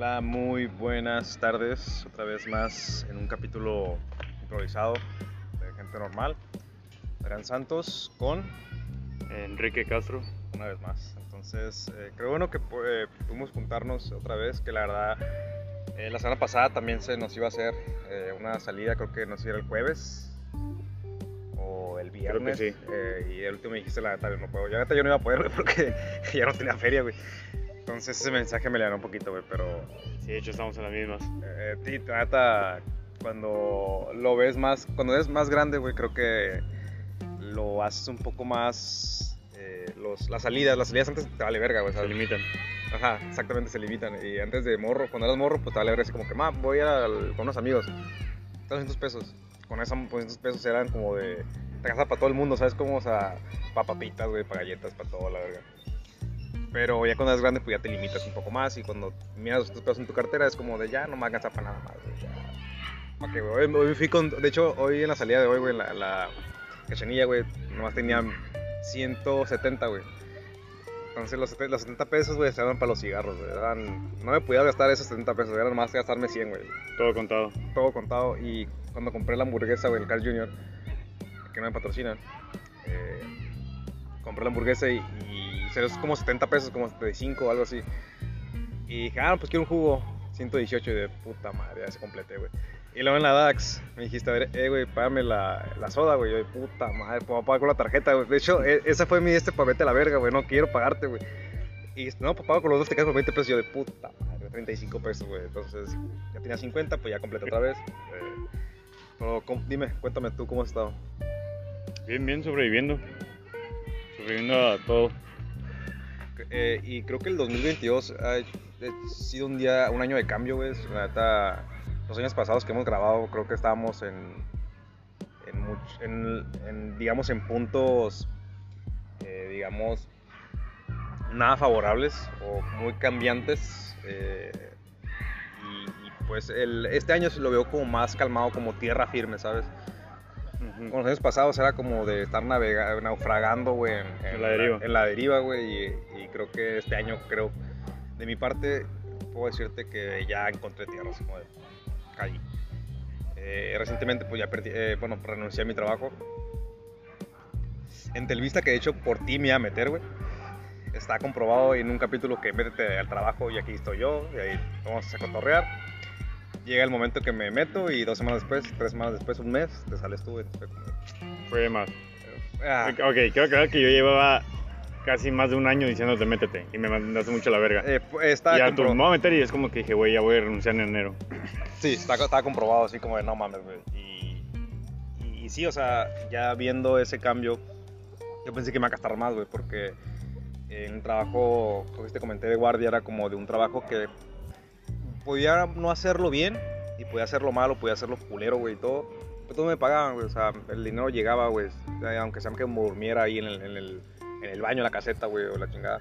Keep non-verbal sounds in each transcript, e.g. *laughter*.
Hola, muy buenas tardes. Otra vez más en un capítulo improvisado de gente normal. Adrián Santos con Enrique Castro. una vez más. Entonces, eh, creo bueno que eh, pudimos juntarnos otra vez, que la verdad eh, la semana pasada también se nos iba a hacer eh, una salida, creo que nos iba el jueves o el Creo que viernes. sí. eh, y el último me dijiste la neta, no puedo. Ya yo no iba a poder, porque *laughs* ya no tenía feria, güey. Entonces ese mensaje me le un poquito, güey, pero Sí, de hecho estamos en las mismas. eh, neta, cuando lo ves más, cuando eres más grande, güey, creo que lo haces un poco más, eh, los, las salidas, las salidas antes te vale verga, güey, Se ¿sabes? limitan. Ajá, exactamente, se limitan. Y antes de morro, cuando eras morro, pues te vale verga, así como que, ma, voy al- con unos amigos, 300 pesos. Con esos 200 pesos eran como de, te para todo el mundo, ¿sabes? Como, o sea, para papitas, güey, para galletas, para todo, la verga. Pero ya cuando eres grande, pues ya te limitas un poco más. Y cuando miras los pesos en tu cartera, es como de ya no me va a alcanzar para nada más, güey. ya. ¿Pa' qué, güey? Hoy, hoy fui con. De hecho, hoy en la salida de hoy, güey, la, la cachanilla, güey, nomás tenía 170, güey. Entonces los, los 70 pesos, güey, se eran para los cigarros, güey. No me podía gastar esos 70 pesos, era nomás gastarme 100, güey. Todo contado. Todo contado. Y cuando compré la hamburguesa, güey, el Carl Jr., que no me patrocinan, eh, compré la hamburguesa y, y se como 70 pesos, como 75 o algo así. Y dije, ah, pues quiero un jugo. 118 y de puta madre, ya se completé, güey. Y luego en la DAX me dijiste, a ver, eh, güey, págame la, la soda, güey. Yo puta madre, puedo pagar con la tarjeta, güey. De hecho, e- esa fue mi este para vete a la verga, güey. No quiero pagarte, güey. Y no, pues pago con los dos, te quedas por 20 pesos. Yo de puta madre, 35 pesos, güey. Entonces, ya tenía 50, pues ya completé otra vez. Eh, pero dime, cuéntame tú cómo has estado. Bien, bien, sobreviviendo. Sobreviviendo a todo. Eh, y creo que el 2022 ha sido un día, un año de cambio, güey. La neta, los años pasados que hemos grabado, creo que estábamos en, much- digamos, en puntos, eh, digamos, nada favorables o muy cambiantes. eh, y, pues este año lo veo como más calmado, como tierra firme, ¿sabes? Ujú. Con los años pasados era como de estar navega- naufragando, güey, en, En la deriva. en la deriva, güey, y, y creo que este año, creo, de mi parte, puedo decirte que ya encontré tierra, así como de caí. Eh, recientemente, pues ya perdí, eh, bueno, renuncié a mi trabajo. En Telvista, que de hecho por ti me iba a meter, güey. Está comprobado en un capítulo que métete al trabajo y aquí estoy yo, y ahí vamos a cotorrear. Llega el momento que me meto y dos semanas después, tres semanas después, un mes, te sales tú, como, Fue más. ah, Ok, quiero aclarar que yo llevaba casi más de un año diciéndote métete y me mandaste mucho a la verga. eh, pues, está y a tu compro- me voy a meter y es como que dije, güey, ya voy a renunciar en enero. Sí, está, está comprobado, así como de no mames, güey. Y, y, y sí, o sea, ya viendo ese cambio, yo pensé que me iba a gastar más, güey, porque en un trabajo, que te comenté de guardia, era como de un trabajo que podía no hacerlo bien y podía hacerlo malo, podía hacerlo culero, güey, todo. Pero todo me pagaban, güey, o sea, el dinero llegaba, güey, eh, aunque sea que me durmiera ahí en el, en el, en el baño, en la caseta, güey, o la chingada.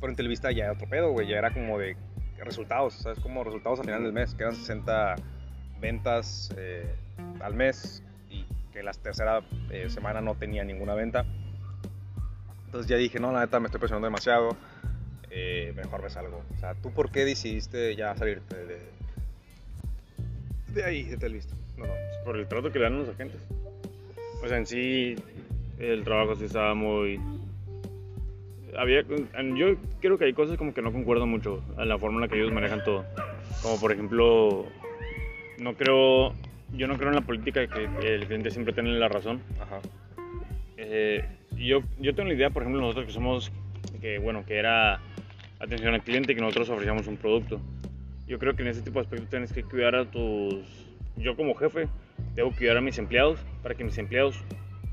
Pero en Televista ya era otro pedo, güey, ya era como de resultados, ¿sabes? Como resultados al final del mes, que eran 60 ventas eh, al mes y que la tercera eh, semana no tenía ninguna venta. Entonces ya dije, no, la neta me estoy presionando demasiado, eh, mejor me salgo. O sea, ¿tú por qué decidiste ya salirte de, de ahí, de Televista? No, no. Por el trato que le dan a los agentes. O sea, en sí, el trabajo sí estaba muy... Había, yo creo que hay cosas como que no concuerdo mucho a la forma en la que ellos manejan todo. Como por ejemplo, no creo, yo no creo en la política que el cliente siempre tiene la razón. Ajá. Eh, yo, yo tengo la idea, por ejemplo, nosotros que somos, que bueno, que era atención al cliente que nosotros ofrecíamos un producto. Yo creo que en ese tipo de aspectos tienes que cuidar a tus... Yo como jefe debo cuidar a mis empleados para que mis empleados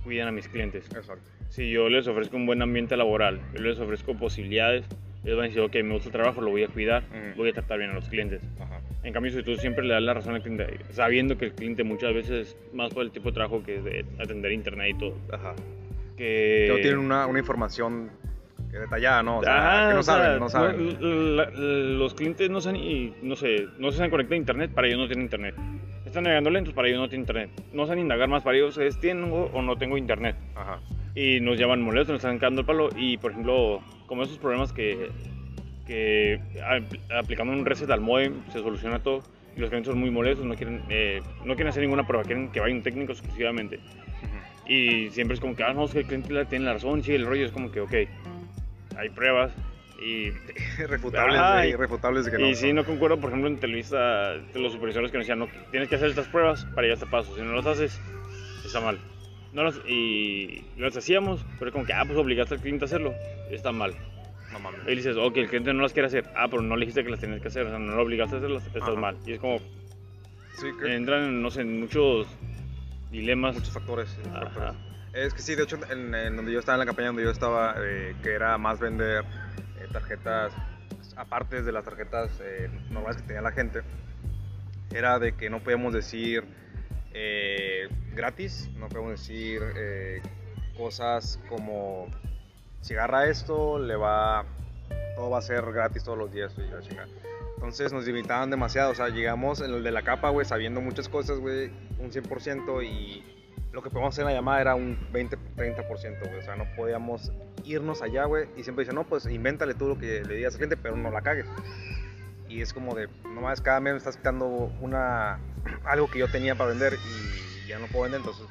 cuiden a mis clientes. Exacto. Si yo les ofrezco un buen ambiente laboral, yo les ofrezco posibilidades, ellos van a decir, ok, me gusta el trabajo, lo voy a cuidar, Ujú. voy a tratar bien a los clientes. Ajá. En cambio, si tú siempre le das la razón al cliente, sabiendo que el cliente muchas veces es más por el tipo de trabajo que de atender internet y todo, Ajá. que... No tienen una, una información detallada, ¿no? O sea, Ajá, que no o sea, saben, no saben. la- la- los clientes no saben y no sé, no se saben conectar a internet, para ellos no tienen internet. Están navegando lentos, para ellos no tienen internet. No saben indagar más, para ellos es tengo o no tengo internet. Ajá. Y nos llaman molestos, nos están cagando el palo. Y por ejemplo, como esos problemas que que aplicando un reset al modem se soluciona todo y los clientes son muy molestos, no quieren, eh, no quieren hacer ninguna prueba, quieren que vaya un técnico exclusivamente. Y siempre es como que, ah, no, es que el cliente tiene la razón, sí, el rollo es como que, ok, hay pruebas y *laughs* Irrefutables, Ajá, y- irrefutables de que no. y sí, no concuerdo, por ejemplo, en Televisa, de los supervisores que nos decían, no, tienes que hacer estas pruebas para llegar a este paso. Si no las haces, está mal. No las, y las hacíamos, pero como que, ah, pues obligaste al cliente a hacerlo, está mal. No mames. Y dices, ok, el cliente no las quiere hacer, ah, pero no le dijiste que las tenías que hacer, o sea, no lo obligaste a hacerlas, estás Ajá. mal. Y es como, Sí, que entran, no sé, en muchos dilemas. muchos factores. Ajá. factores. Es que sí, de hecho, en, donde yo estaba, en la campaña donde yo estaba, eh, que era más vender eh, tarjetas, aparte de las tarjetas eh, normales que tenía la gente, era de que no podíamos decir gratis, no podíamos decir cosas como si agarra esto, le va, todo va a ser gratis todos los días. Entonces nos limitaban demasiado, o sea, llegamos en el de la capa, güey, sabiendo muchas cosas, güey, un 100% y lo que podíamos hacer en la llamada era un 20, 30%, güey, o sea, no podíamos irnos allá, güey, y siempre dicen, no, pues invéntale tú lo que le digas al cliente, pero no la cagues. Y es como de, nomás cada mes me estás quitando una, *clears throat* algo que yo tenía para vender y ya no puedo vender, entonces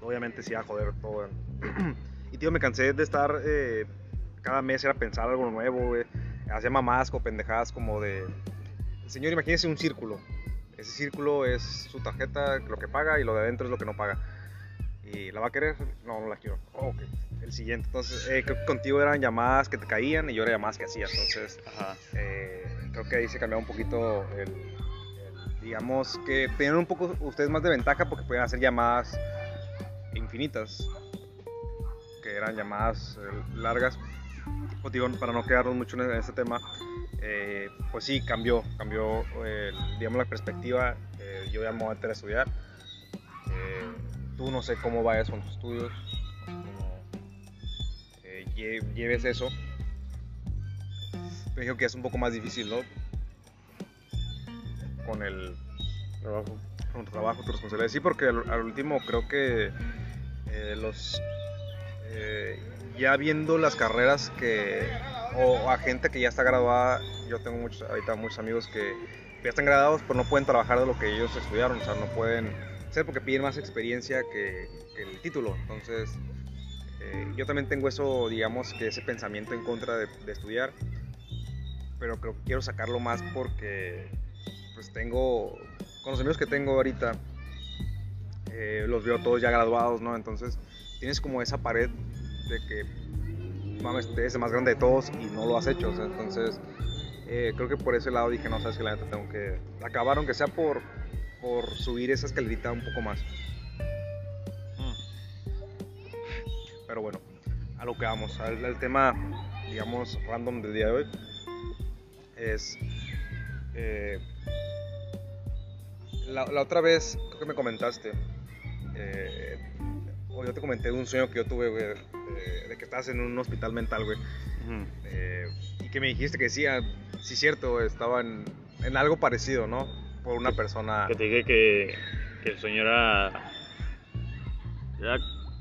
obviamente sí a joder todo. *clears throat* y tío, me cansé de estar, eh, cada mes era pensar algo nuevo, güey. Hacía mamás o pendejadas como de, señor, imagínese un círculo. Ese círculo es su tarjeta, lo que paga, y lo de adentro es lo que no paga. ¿Y la va a querer? No, no la quiero. Oh, ok, el siguiente. Entonces, eh, creo que contigo eran llamadas que te caían y yo era llamadas que hacía. Entonces, Ajá. eh, creo que ahí se cambiaba un poquito el, el- digamos que tenían un poco ustedes más de ventaja porque podían hacer llamadas infinitas que eran llamadas eh, largas Pues digo, para no quedarnos mucho en este tema eh, pues sí cambió cambió eh, digamos la perspectiva eh, yo ya me voy a estudiar tú no sé cómo vayas con tus estudios no sé cómo eh, lle- lleves eso me dijo que es un poco más difícil, ¿no? Con el Trabajo. con tu trabajo, tu responsabilidad. Sí, porque al, al último creo que eh, los eh, ya viendo las carreras que o a gente que ya está graduada, yo tengo muchos ahorita muchos amigos que ya están graduados, pero no pueden trabajar de lo que ellos estudiaron, o sea, no pueden ser porque piden más experiencia que, el título. Entonces, eh, yo también tengo eso, digamos, que ese pensamiento en contra de, estudiar, pero creo quiero sacarlo más porque pues tengo, con los amigos que tengo ahorita, eh, los veo todos ya graduados, ¿no? Entonces tienes como esa pared de que, mames, eres el más grande de todos y no lo has hecho, entonces eh, creo que por ese lado dije, no, sabes que la neta tengo que acabar, aunque sea por, por subir esa escalerita un poco más. Pero bueno, a lo que vamos, al, al tema, digamos, random del día de hoy, es... eh, la, la otra vez, creo que me comentaste, eh, o yo te comenté de un sueño que yo tuve, güey, de, de que estabas en un hospital mental, güey, eh, y que me dijiste que sí, ah, sí cierto, estaba en, en algo parecido, ¿no? Por una persona... Que te dije que, que el sueño era, era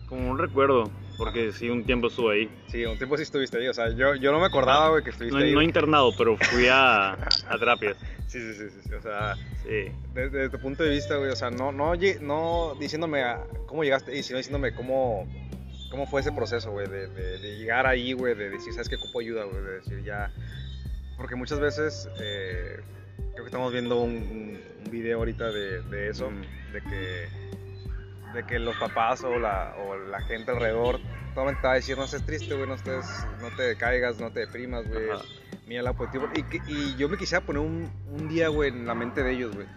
como un recuerdo, porque sí, un tiempo estuve ahí. Sí, un tiempo sí estuviste ahí, o sea, yo, yo no me acordaba, güey, que estuviste No, ahí. no internado, pero fui a, a terapias. *laughs* Sí, sí, sí, sí, o sea, Sí. desde, desde tu punto de vista, güey, o sea, no, no, no diciéndome a- cómo llegaste ahí, sino diciéndome cómo, cómo fue ese proceso, güey, de, de- de llegar ahí, güey, de decir, ¿sabes qué? Ocupo ayuda, güey, de decir ya... Porque muchas veces, eh, creo que estamos viendo un, un- video ahorita de, de eso, Mm. de que de que los papás o la, o la gente alrededor totalmente te va a decir, no estés triste, güey, no estés, no te caigas, no te deprimas, güey, mira lado positivo. Y, y yo me quisiera poner un, un día, güey, en la mente de ellos, güey.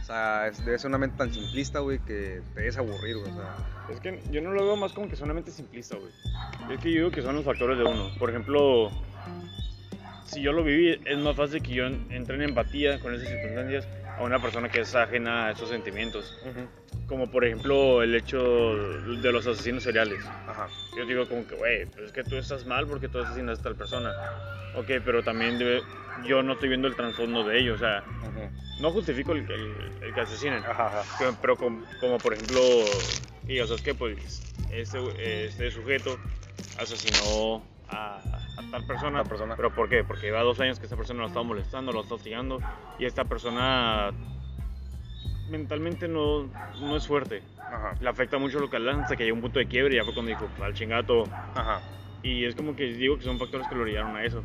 O sea, es- debe ser una mente tan simplista, güey, que te des aburrir, güey. O sea, Es que yo no lo veo más como que solamente simplista, güey. Es que yo digo que son los factores de uno. Por ejemplo, si yo lo viví, es más fácil que yo en- entre en empatía con esas circunstancias a una persona que es ajena a esos sentimientos. Como por ejemplo el hecho de los asesinos seriales. ajá. Yo digo como que, güey, pero es que tú estás mal porque tú asesinas a tal persona. Ok, pero también debe- yo no estoy viendo el trasfondo de ello. O sea, no justifico el, el- el que asesinen. Ajá, ajá. Pero, pero com- como, por ejemplo, y, o sea, es que pues este, este sujeto asesinó a, a tal persona. Tal persona. ¿Pero por qué? Porque lleva dos años que esta persona lo está molestando, lo está hostigando y esta persona mentalmente no, no es fuerte. Ajá. Le afecta mucho lo que lanza, que llegó un punto de quiebre y ya fue cuando dijo, al chingato. Ajá. Y es como que digo que son factores que lo orillaron a eso.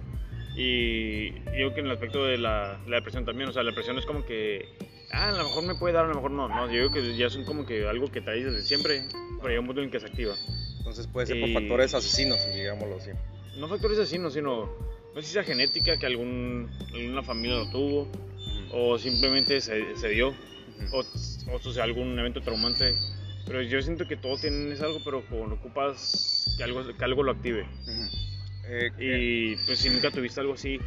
Y digo que en el aspecto de la, la depresión también, o sea, la depresión es como que, ah, a lo mejor me puede dar, a lo mejor no. No, yo digo que ya son como que algo que traes desde siempre, pero llega un punto en que se activa. Entonces puede ser Y- por factores asesinos, digámoslo así. No factores asesinos, sino, no sé si sea genética, que algún, alguna familia lo tuvo, o simplemente se, se dio, o, o sea, algún evento traumante. Pero yo siento que todos tienen ese algo, pero cuando ocupas que algo, que algo lo active. Eh, eh, Y pues si nunca tuviste algo así,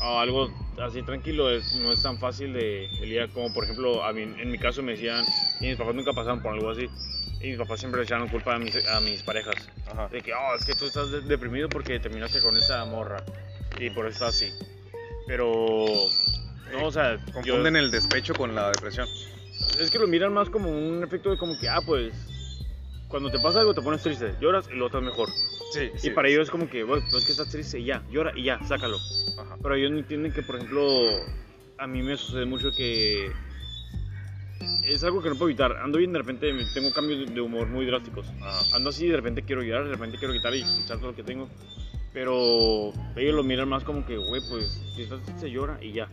algo así tranquilo, es- no es tan fácil de el día como por ejemplo a mí, en mi caso me decían, y mis papás nunca pasaron por algo así, y mis papás siempre le echaron culpa a mis, a mis parejas, ajá. de que, oh, es que tú estás de- deprimido porque terminaste con esta morra, y por eso estás así. Pero, no, o sea, yo- Confunden el despecho con la depresión. es que lo miran más como un efecto de como que, ah, pues, cuando te pasa algo te pones triste, lloras y lo estás mejor. Sí, Y para ellos es como que, bueno, pues es que estás triste y ya, llora y ya, sácalo. Ajá. Pero ellos no entienden que, por ejemplo, a mí me sucede mucho que es algo que no puedo evitar. Ando bien, de repente tengo cambios de humor muy drásticos. Ajá. Ando así, de repente quiero llorar, de repente quiero quitar y echar todo lo que tengo. Pero ellos lo miran más como que, güey, pues si estás triste llora y ya.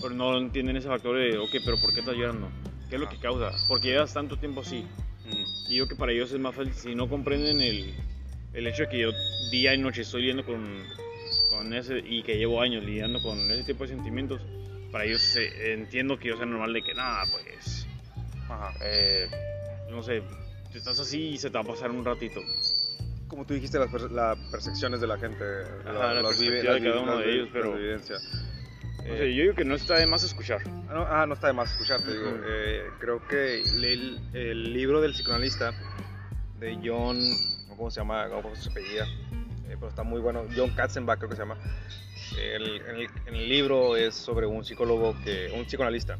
Pero no entienden ese factor de, ok, pero ¿por qué estás llorando? ¿Qué es lo que causa? Porque llevas tanto tiempo así. Y yo que para ellos es más fácil, si no comprenden el, el hecho de que yo día y noche estoy lidiando con, con ese, y que llevo años lidiando con ese tipo de sentimientos, para ellos eh, entiendo que yo sea normal de que nada, pues, Ajá. eh, no sé, tú estás así y se te va a pasar un ratito. Como tú dijiste, las, las percepciones de la gente. Ajá, la las vive- perspectiva de cada uno de ellos, pero- Eh, sé, yo digo que no está de más escuchar. Ah, no, ah, no está de más escucharte, digo. Ujú. Eh, creo que leí el, el libro del psicoanalista de John, ¿cómo se llama? ¿Cómo se apellida? Eh, pero está muy bueno. John Katzenbach creo que se llama. El- en, el, en el libro es sobre un psicólogo, que, un psicoanalista,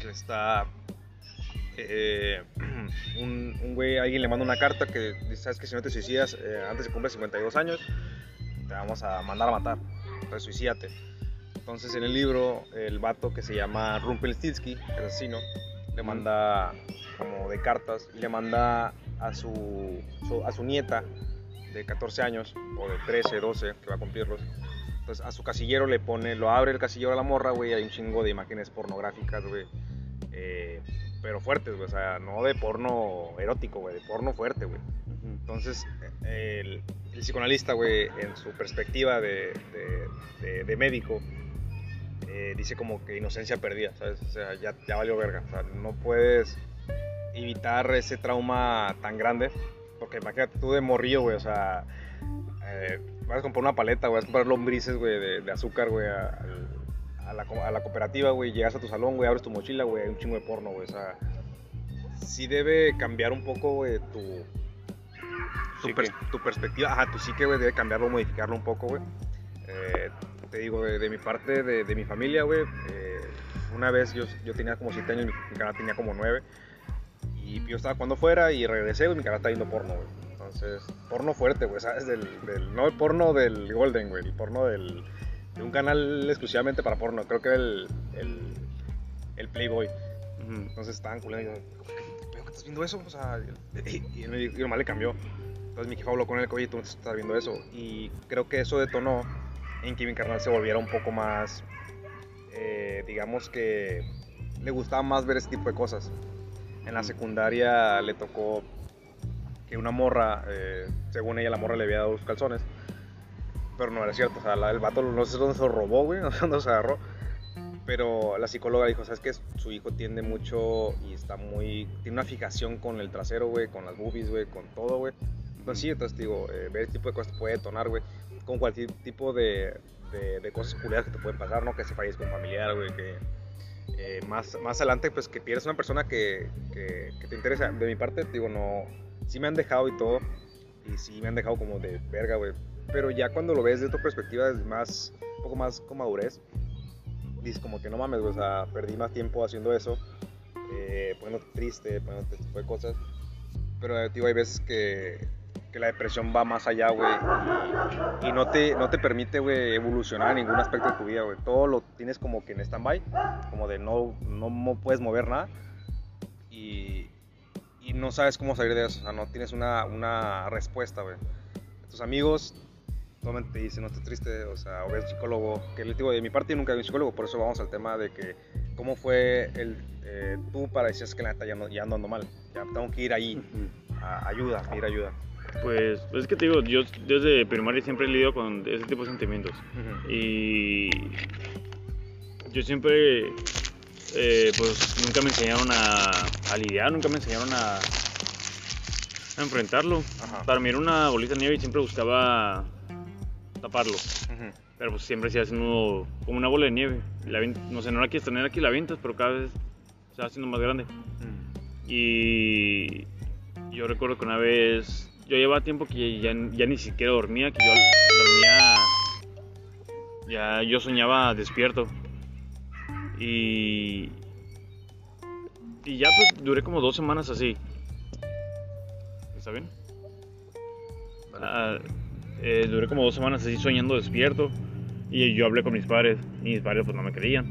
que está... eh, *clears throat* un, un güey, alguien le manda una carta que dice, sabes que si no te suicidas eh, antes de cumplir 52 años, te vamos a mandar a matar. Entonces suicídate. Entonces en el libro, el vato que se llama Rumpelstiltskin, el asesino, le manda como de cartas y le manda a su, a su nieta de 14 años o de 13, 12, que va a cumplirlos. Entonces a su casillero le pone, lo abre el casillero a la morra, güey, hay un chingo de imágenes pornográficas, güey. eh, pero fuertes, güey, o sea, no de porno erótico, güey, de porno fuerte, güey. Entonces, el, el psicoanalista, güey, en su perspectiva de, de- de- de médico, eh, dice como que inocencia perdida, ¿sabes? O sea, ya, ya valió verga. O sea, no puedes evitar ese trauma tan grande. Porque imagínate tú de morrillo, güey, o sea, eh, vas a comprar una paleta, güey, vas a comprar lombrices, güey, de, de azúcar, güey, a, la, co- a la cooperativa, güey, llegas a tu salón, güey, abres tu mochila, güey, hay un chingo de porno, güey, o sea, sí debe cambiar un poco, güey, tu, tu, Psique. pers- tu perspectiva, ajá, tu psique, güey, debe cambiarlo, modificarlo un poco, güey. Eh, te digo, de, de mi parte, de, de mi familia, güey, eh, una vez yo, yo tenía como 7 años, mi, canal tenía como 9, y yo estaba cuando fuera y regresé, güey, mi canal estaba viendo porno, güey. Entonces, porno fuerte, güey, ¿sabes? Del, del- no el porno del Golden, güey, el porno del, de un canal exclusivamente para porno, creo que era el, el, el Playboy. Entonces estaban culando y yo, ¿qué estás viendo eso? O sea, y, y él me dijo, y nomás le cambió. Entonces mi jefa habló con él, oye, tú no estás viendo eso. Y creo que eso detonó en que mi carnal se volviera un poco más, eh, digamos que le gustaba más ver ese tipo de cosas. En la secundaria le tocó que una morra, eh, según ella, la morra le había dado los calzones. Pero no era cierto, o sea, la- el vato no sé dónde se lo robó, güey, *laughs* no sé dónde se agarró. Pero la psicóloga dijo, ¿sabes qué? Su hijo tiende mucho y está muy... Tiene una fijación con el trasero, güey, con las boobies, güey, con todo, güey. Entonces sí, entonces digo, eh, ver ese tipo de cosas puede detonar, güey. Con cualquier tipo de, de, cosas culiadas que te pueden pasar, ¿no? Que se fallezca un familiar, güey, que... eh, más, más adelante, pues que pierdes una persona que, que, que te interesa. De mi parte, digo, no... Sí me han dejado y todo. Y sí me han dejado como de verga, güey. Pero ya cuando lo ves de otra perspectiva, es más... Un poco más con madurez dices como que no mames, güey, o sea, perdí más tiempo haciendo eso, eh, poniéndote triste, poniéndote este tipo de cosas. Pero, eh, tío, hay veces que, que la depresión va más allá, güey, y, no, te, no te permite, güey, evolucionar en ningún aspecto de tu vida, güey. Todo lo tienes como que en stand-by, como de no, no puedes mover nada, y, y no sabes cómo salir de eso, o sea, no tienes una, una respuesta, güey. Tus amigos totalmente te dicen, no estés triste, o sea, o ves psicólogo, que les digo, de mi parte yo nunca vi un psicólogo, por eso vamos al tema de que, ¿cómo fue el, eh, tú para decir que la neta ya, no, ya ando mal? Ya tengo que ir ahí, a ayuda, pedir ayuda. Pues es que te digo, yo desde primaria siempre he lidiado con ese tipo de sentimientos. Y yo siempre, eh, pues nunca me enseñaron a, a lidiar, nunca me enseñaron a, a enfrentarlo. Ajá. Para mí era una bolita de nieve y siempre buscaba taparlo. Pero pues siempre se hace uno como una bola de nieve. La no sé, no la quieres tener aquí, la avientas, pero cada vez se va haciendo más grande. Y yo recuerdo que una vez, yo llevaba tiempo que ya, ya ni siquiera dormía, que yo dormía, ya yo soñaba despierto. Y, y ya pues duré como dos semanas así. ¿Está bien? Ah, eh, duré como dos semanas así soñando despierto. Y yo hablé con mis padres y mis padres pues no me creían.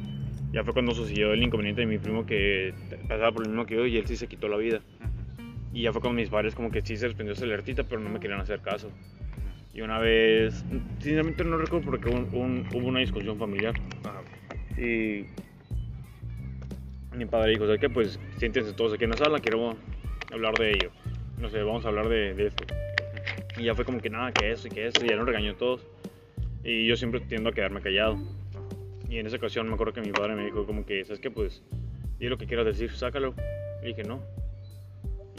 Ya fue cuando sucedió el inconveniente de mi primo que pasaba por lo mismo que yo y él sí se quitó la vida. Y ya fue cuando mis padres como que sí se les prendió esa alertita, pero no me querían hacer caso. Y una vez, sinceramente no recuerdo porque un- un- hubo una discusión familiar. Ajá. Y mi padre dijo, ¿sabes qué? Pues siéntense todos aquí en la sala, quiero hablar de ello. No sé, vamos a hablar de, de esto. Y ya fue como que nada, que eso y que eso, y ya nos regañó todos. Y yo siempre tiendo a quedarme callado. Y en esa ocasión me acuerdo que mi padre me dijo como que, ¿sabes qué? Pues, di lo que quieras decir, sácalo. Y dije, no.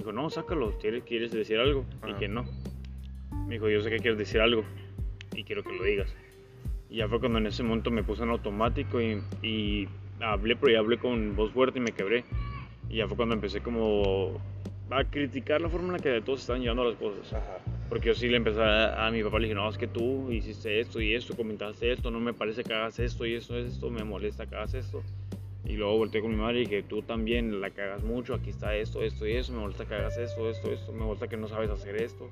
Dijo, no, sácalo, ¿quieres, decir algo? Y Ajá. dije, no. Me dijo, yo sé que quieres decir algo y quiero que lo digas. Y ya fue cuando en ese momento me puse en automático y, y hablé, pero ya hablé con voz fuerte y me quebré. Y ya fue cuando empecé como a criticar la forma en la que todos estaban llevando las cosas. Ajá. Porque yo sí le empecé a, a mi papá, le dije, no, es que tú hiciste esto y esto, comentaste esto, no me parece que hagas esto y eso, esto, me molesta que hagas esto. Y luego volteé con mi madre y dije, tú también la cagas mucho, aquí está esto, esto y eso, me molesta que hagas esto, esto, esto, me molesta que no sabes hacer esto.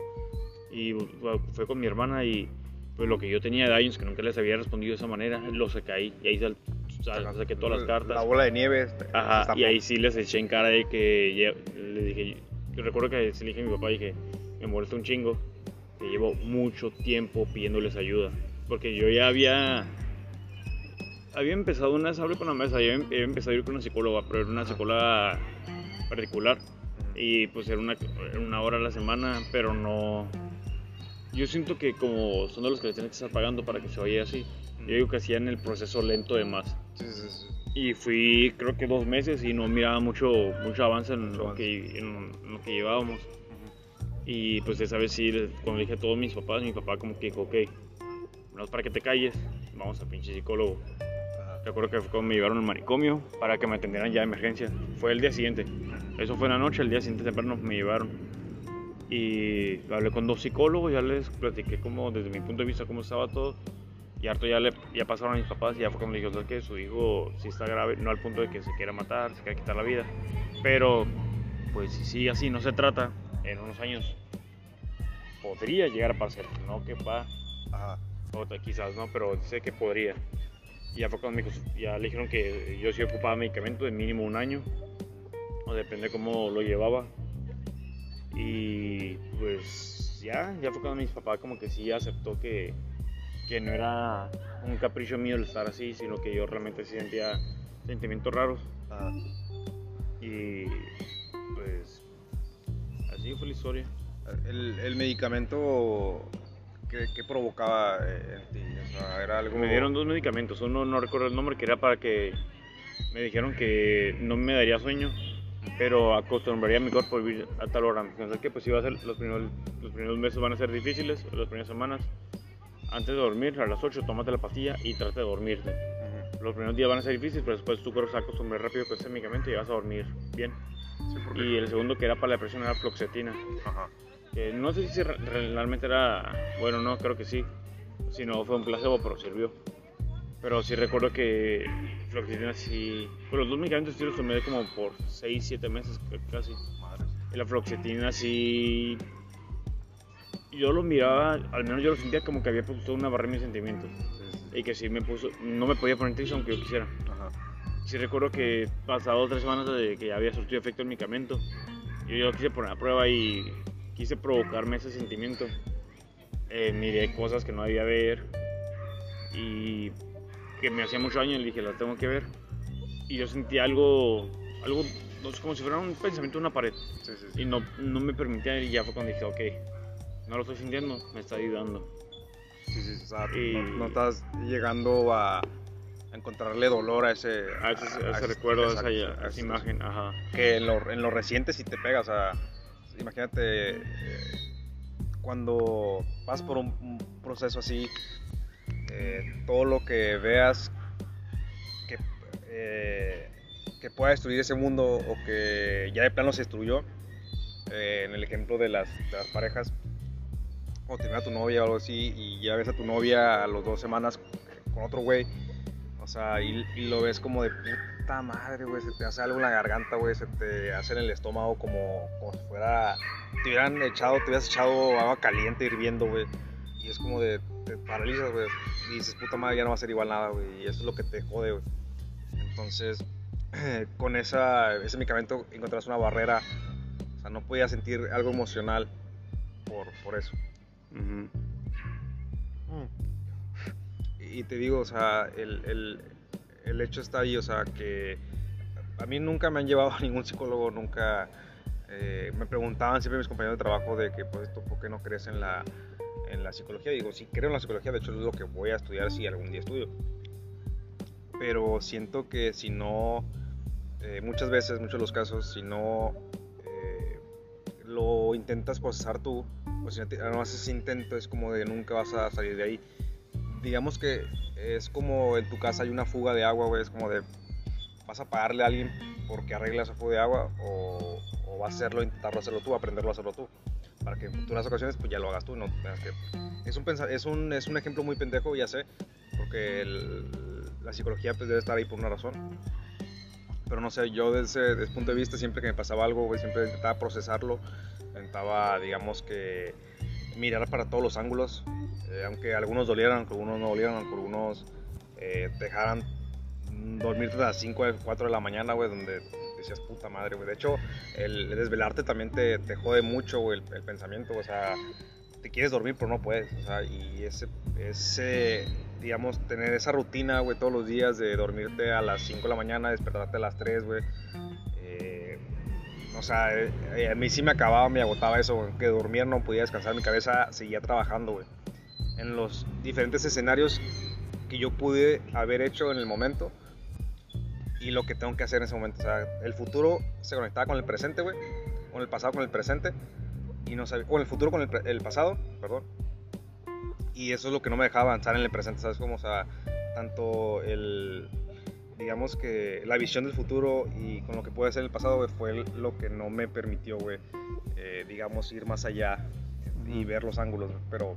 Y bueno, fue con mi hermana y pues lo que yo tenía de años que nunca les había respondido de esa manera, lo saqué y ahí sal- sal- saqué todas las cartas. La bola de nieve. Ajá, y ahí sí les eché en cara de que le dije, yo recuerdo que sí le dije a mi papá, dije, me molesta un chingo, que llevo mucho tiempo pidiéndoles ayuda, porque yo ya había, había empezado una vez, hablé con la mesa, había, había empezado a ir con una psicóloga, pero era una psicóloga particular, y pues era una, era una hora a la semana, pero no, yo siento que como son de los que les tienen que estar pagando para que se vaya así, yo digo que hacían el proceso lento de más. Sí, sí, sí. Y fui creo que dos meses y no miraba mucho, mucho avance en lo, Avance. que, en lo que llevábamos. Y pues esa vez sí, cuando le dije a todos mis papás, mi papá como que dijo, ok, no es para que te calles, vamos al pinche psicólogo. Recuerdo que fue cuando me llevaron al manicomio para que me atendieran ya de emergencia. Fue el día siguiente. Eso fue en la noche, el día siguiente temprano me llevaron. Y hablé con dos psicólogos, ya les platiqué como desde mi punto de vista cómo estaba todo. Y harto ya, le, ya pasaron a mis papás y ya fue cuando le dije, ¿sabes qué? Su hijo sí está grave, no al punto de que se quiera matar, se quiera quitar la vida. Pero, pues si sigue así, no se trata, en unos años podría llegar a pasar. No que va, Ajá. o quizás no, pero sé que podría. Y ya fue cuando me dijo, ya le dijeron que yo sí ocupaba medicamento de mínimo un año, o depende cómo lo llevaba. Y pues ya, ya fue cuando mis papás como que sí aceptó que, que no era un capricho mío el estar así, sino que yo realmente sí sentía sentimientos raros. Ajá. Y pues así fue la historia. El, el medicamento que, que provocaba eh, en ti, o sea, era algo... Me dieron dos medicamentos, uno no recuerdo el nombre, que era para que me dijeron que no me daría sueño, pero acostumbraría a mi cuerpo a vivir a tal hora. Pensé que pues iba a ser, los primeros, los primeros meses van a ser difíciles, las primeras semanas. Antes de dormir, a las 8, tómate la pastilla y trata de dormirte. Ujú. Los primeros días van a ser difíciles, pero después tu cuerpo se va a acostumbrar rápido con ese medicamento y vas a dormir bien. Sí, Y el segundo que era para la depresión era fluoxetina. Ajá. Que no sé si re- realmente era, bueno, no, creo que sí, si no fue un placebo, pero sirvió. Pero sí recuerdo que fluoxetina sí, pues los dos medicamentos sí los tomé como por 6, 7 meses casi. Madres. Y la fluoxetina sí, yo lo miraba, al menos yo lo sentía como que había puesto una barrera en mis sentimientos. Y que sí me puso, no me podía poner triste aunque yo quisiera. Ajá. Sí recuerdo que pasado tres semanas de que ya había surtido efecto el medicamento, yo, yo quise poner a prueba y quise provocarme ese sentimiento. Eh, miré cosas que no debía ver y que me hacía mucho daño y dije, las tengo que ver. Y yo sentí algo, algo como si fuera un pensamiento de una pared. Sí, sí, sí. Y no, no me permitía y ya fue cuando dije, ok, no lo estoy sintiendo, me está ayudando. Sí, sí, o sea, Y- no, no estás llegando a, a encontrarle dolor a ese, A ese, a ese ese- recuerdo, a esa, a esa imagen, ajá. Que en lo, en lo reciente sí te pega, o sea, imagínate cuando vas por un, proceso así, eh, todo lo que veas que, eh, que pueda destruir ese mundo o que ya de plano se destruyó, eh, en el ejemplo de las, de las parejas, o tener a tu novia o algo así y ya ves a tu novia a las dos semanas con otro güey, o sea, y, y lo ves como de puta madre, güey, se te hace algo en la garganta, güey, se te hace en el estómago como, como si fuera, te hubieran echado, te hubieras echado agua caliente hirviendo, güey, y es como de, te paralizas, güey, y dices, puta madre, ya no va a ser igual nada, güey, y eso es lo que te jode, güey. Entonces, *clears throat* con esa, ese medicamento encontraste una barrera, o sea, no podías sentir algo emocional por, por eso. Y te digo, o sea, el, el, el hecho está ahí, o sea, que a mí nunca me han llevado a ningún psicólogo, nunca eh, me preguntaban siempre mis compañeros de trabajo de que, pues, ¿tú por qué no crees en la, en la psicología? digo, sí creo en la psicología, de hecho es lo que voy a estudiar si algún día estudio. Pero siento que si no, eh, muchas veces, muchos de los casos, si no eh, lo intentas procesar tú, o si no, haces intento, es como de nunca vas a salir de ahí digamos que es como en tu casa hay una fuga de agua, güey, es como de vas a pagarle a alguien porque arregla esa fuga de agua o, vas a hacerlo, intentarlo hacerlo tú, aprenderlo a hacerlo tú, para que en futuras ocasiones pues ya lo hagas tú, no tengas que... Es un, es un, es un ejemplo muy pendejo, ya sé, porque la psicología pues debe estar ahí por una razón. Pero no sé, yo desde ese, desde ese punto de vista, siempre que me pasaba algo, güey, siempre intentaba procesarlo, intentaba, digamos que, mirar para todos los ángulos, eh, aunque algunos dolieran, aunque algunos no dolieran, aunque algunos eh, dejaran dormirte a las 5 o 4 de la mañana, güey, donde decías puta madre, güey. De hecho, el desvelarte también te, te jode mucho, güey, el, el pensamiento, o sea, te quieres dormir pero no puedes, o sea, y ese, ese digamos, tener esa rutina, güey, todos los días de dormirte a las 5 de la mañana, despertarte a las 3, güey. O sea, eh, eh, a mí sí me acababa, me agotaba eso, que dormir no podía descansar, mi cabeza seguía trabajando, güey. En los diferentes escenarios que yo pude haber hecho en el momento y lo que tengo que hacer en ese momento. O sea, el futuro se conectaba con el presente, güey, con el pasado con el presente y no sabía, con el futuro con el, el pasado, perdón. Y eso es lo que no me dejaba avanzar en el presente, ¿sabes? Como, o sea, tanto el, digamos que la visión del futuro y con lo que puede ser el pasado, güey, fue lo que no me permitió, güey, eh, digamos, ir más allá y ver los ángulos, güey. pero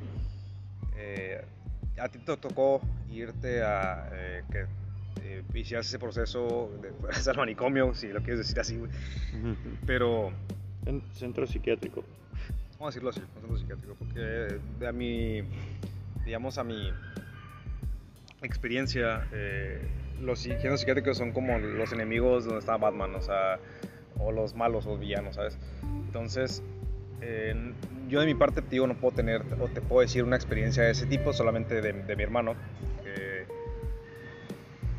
eh, a ti te tocó irte a eh, que eh, hicieras ese proceso de *laughs* fueras al manicomio, si lo quieres decir así, güey. Pero, En centro psiquiátrico. vamos a decirlo así, centro psiquiátrico, porque de a mi, digamos, a mi experiencia, los centros psiquiátricos son como los enemigos donde está Batman, o sea, o los malos o villanos, ¿sabes? Entonces, yo de mi parte, te digo, no puedo tener, o te puedo decir una experiencia de ese tipo, solamente de, mi hermano, que,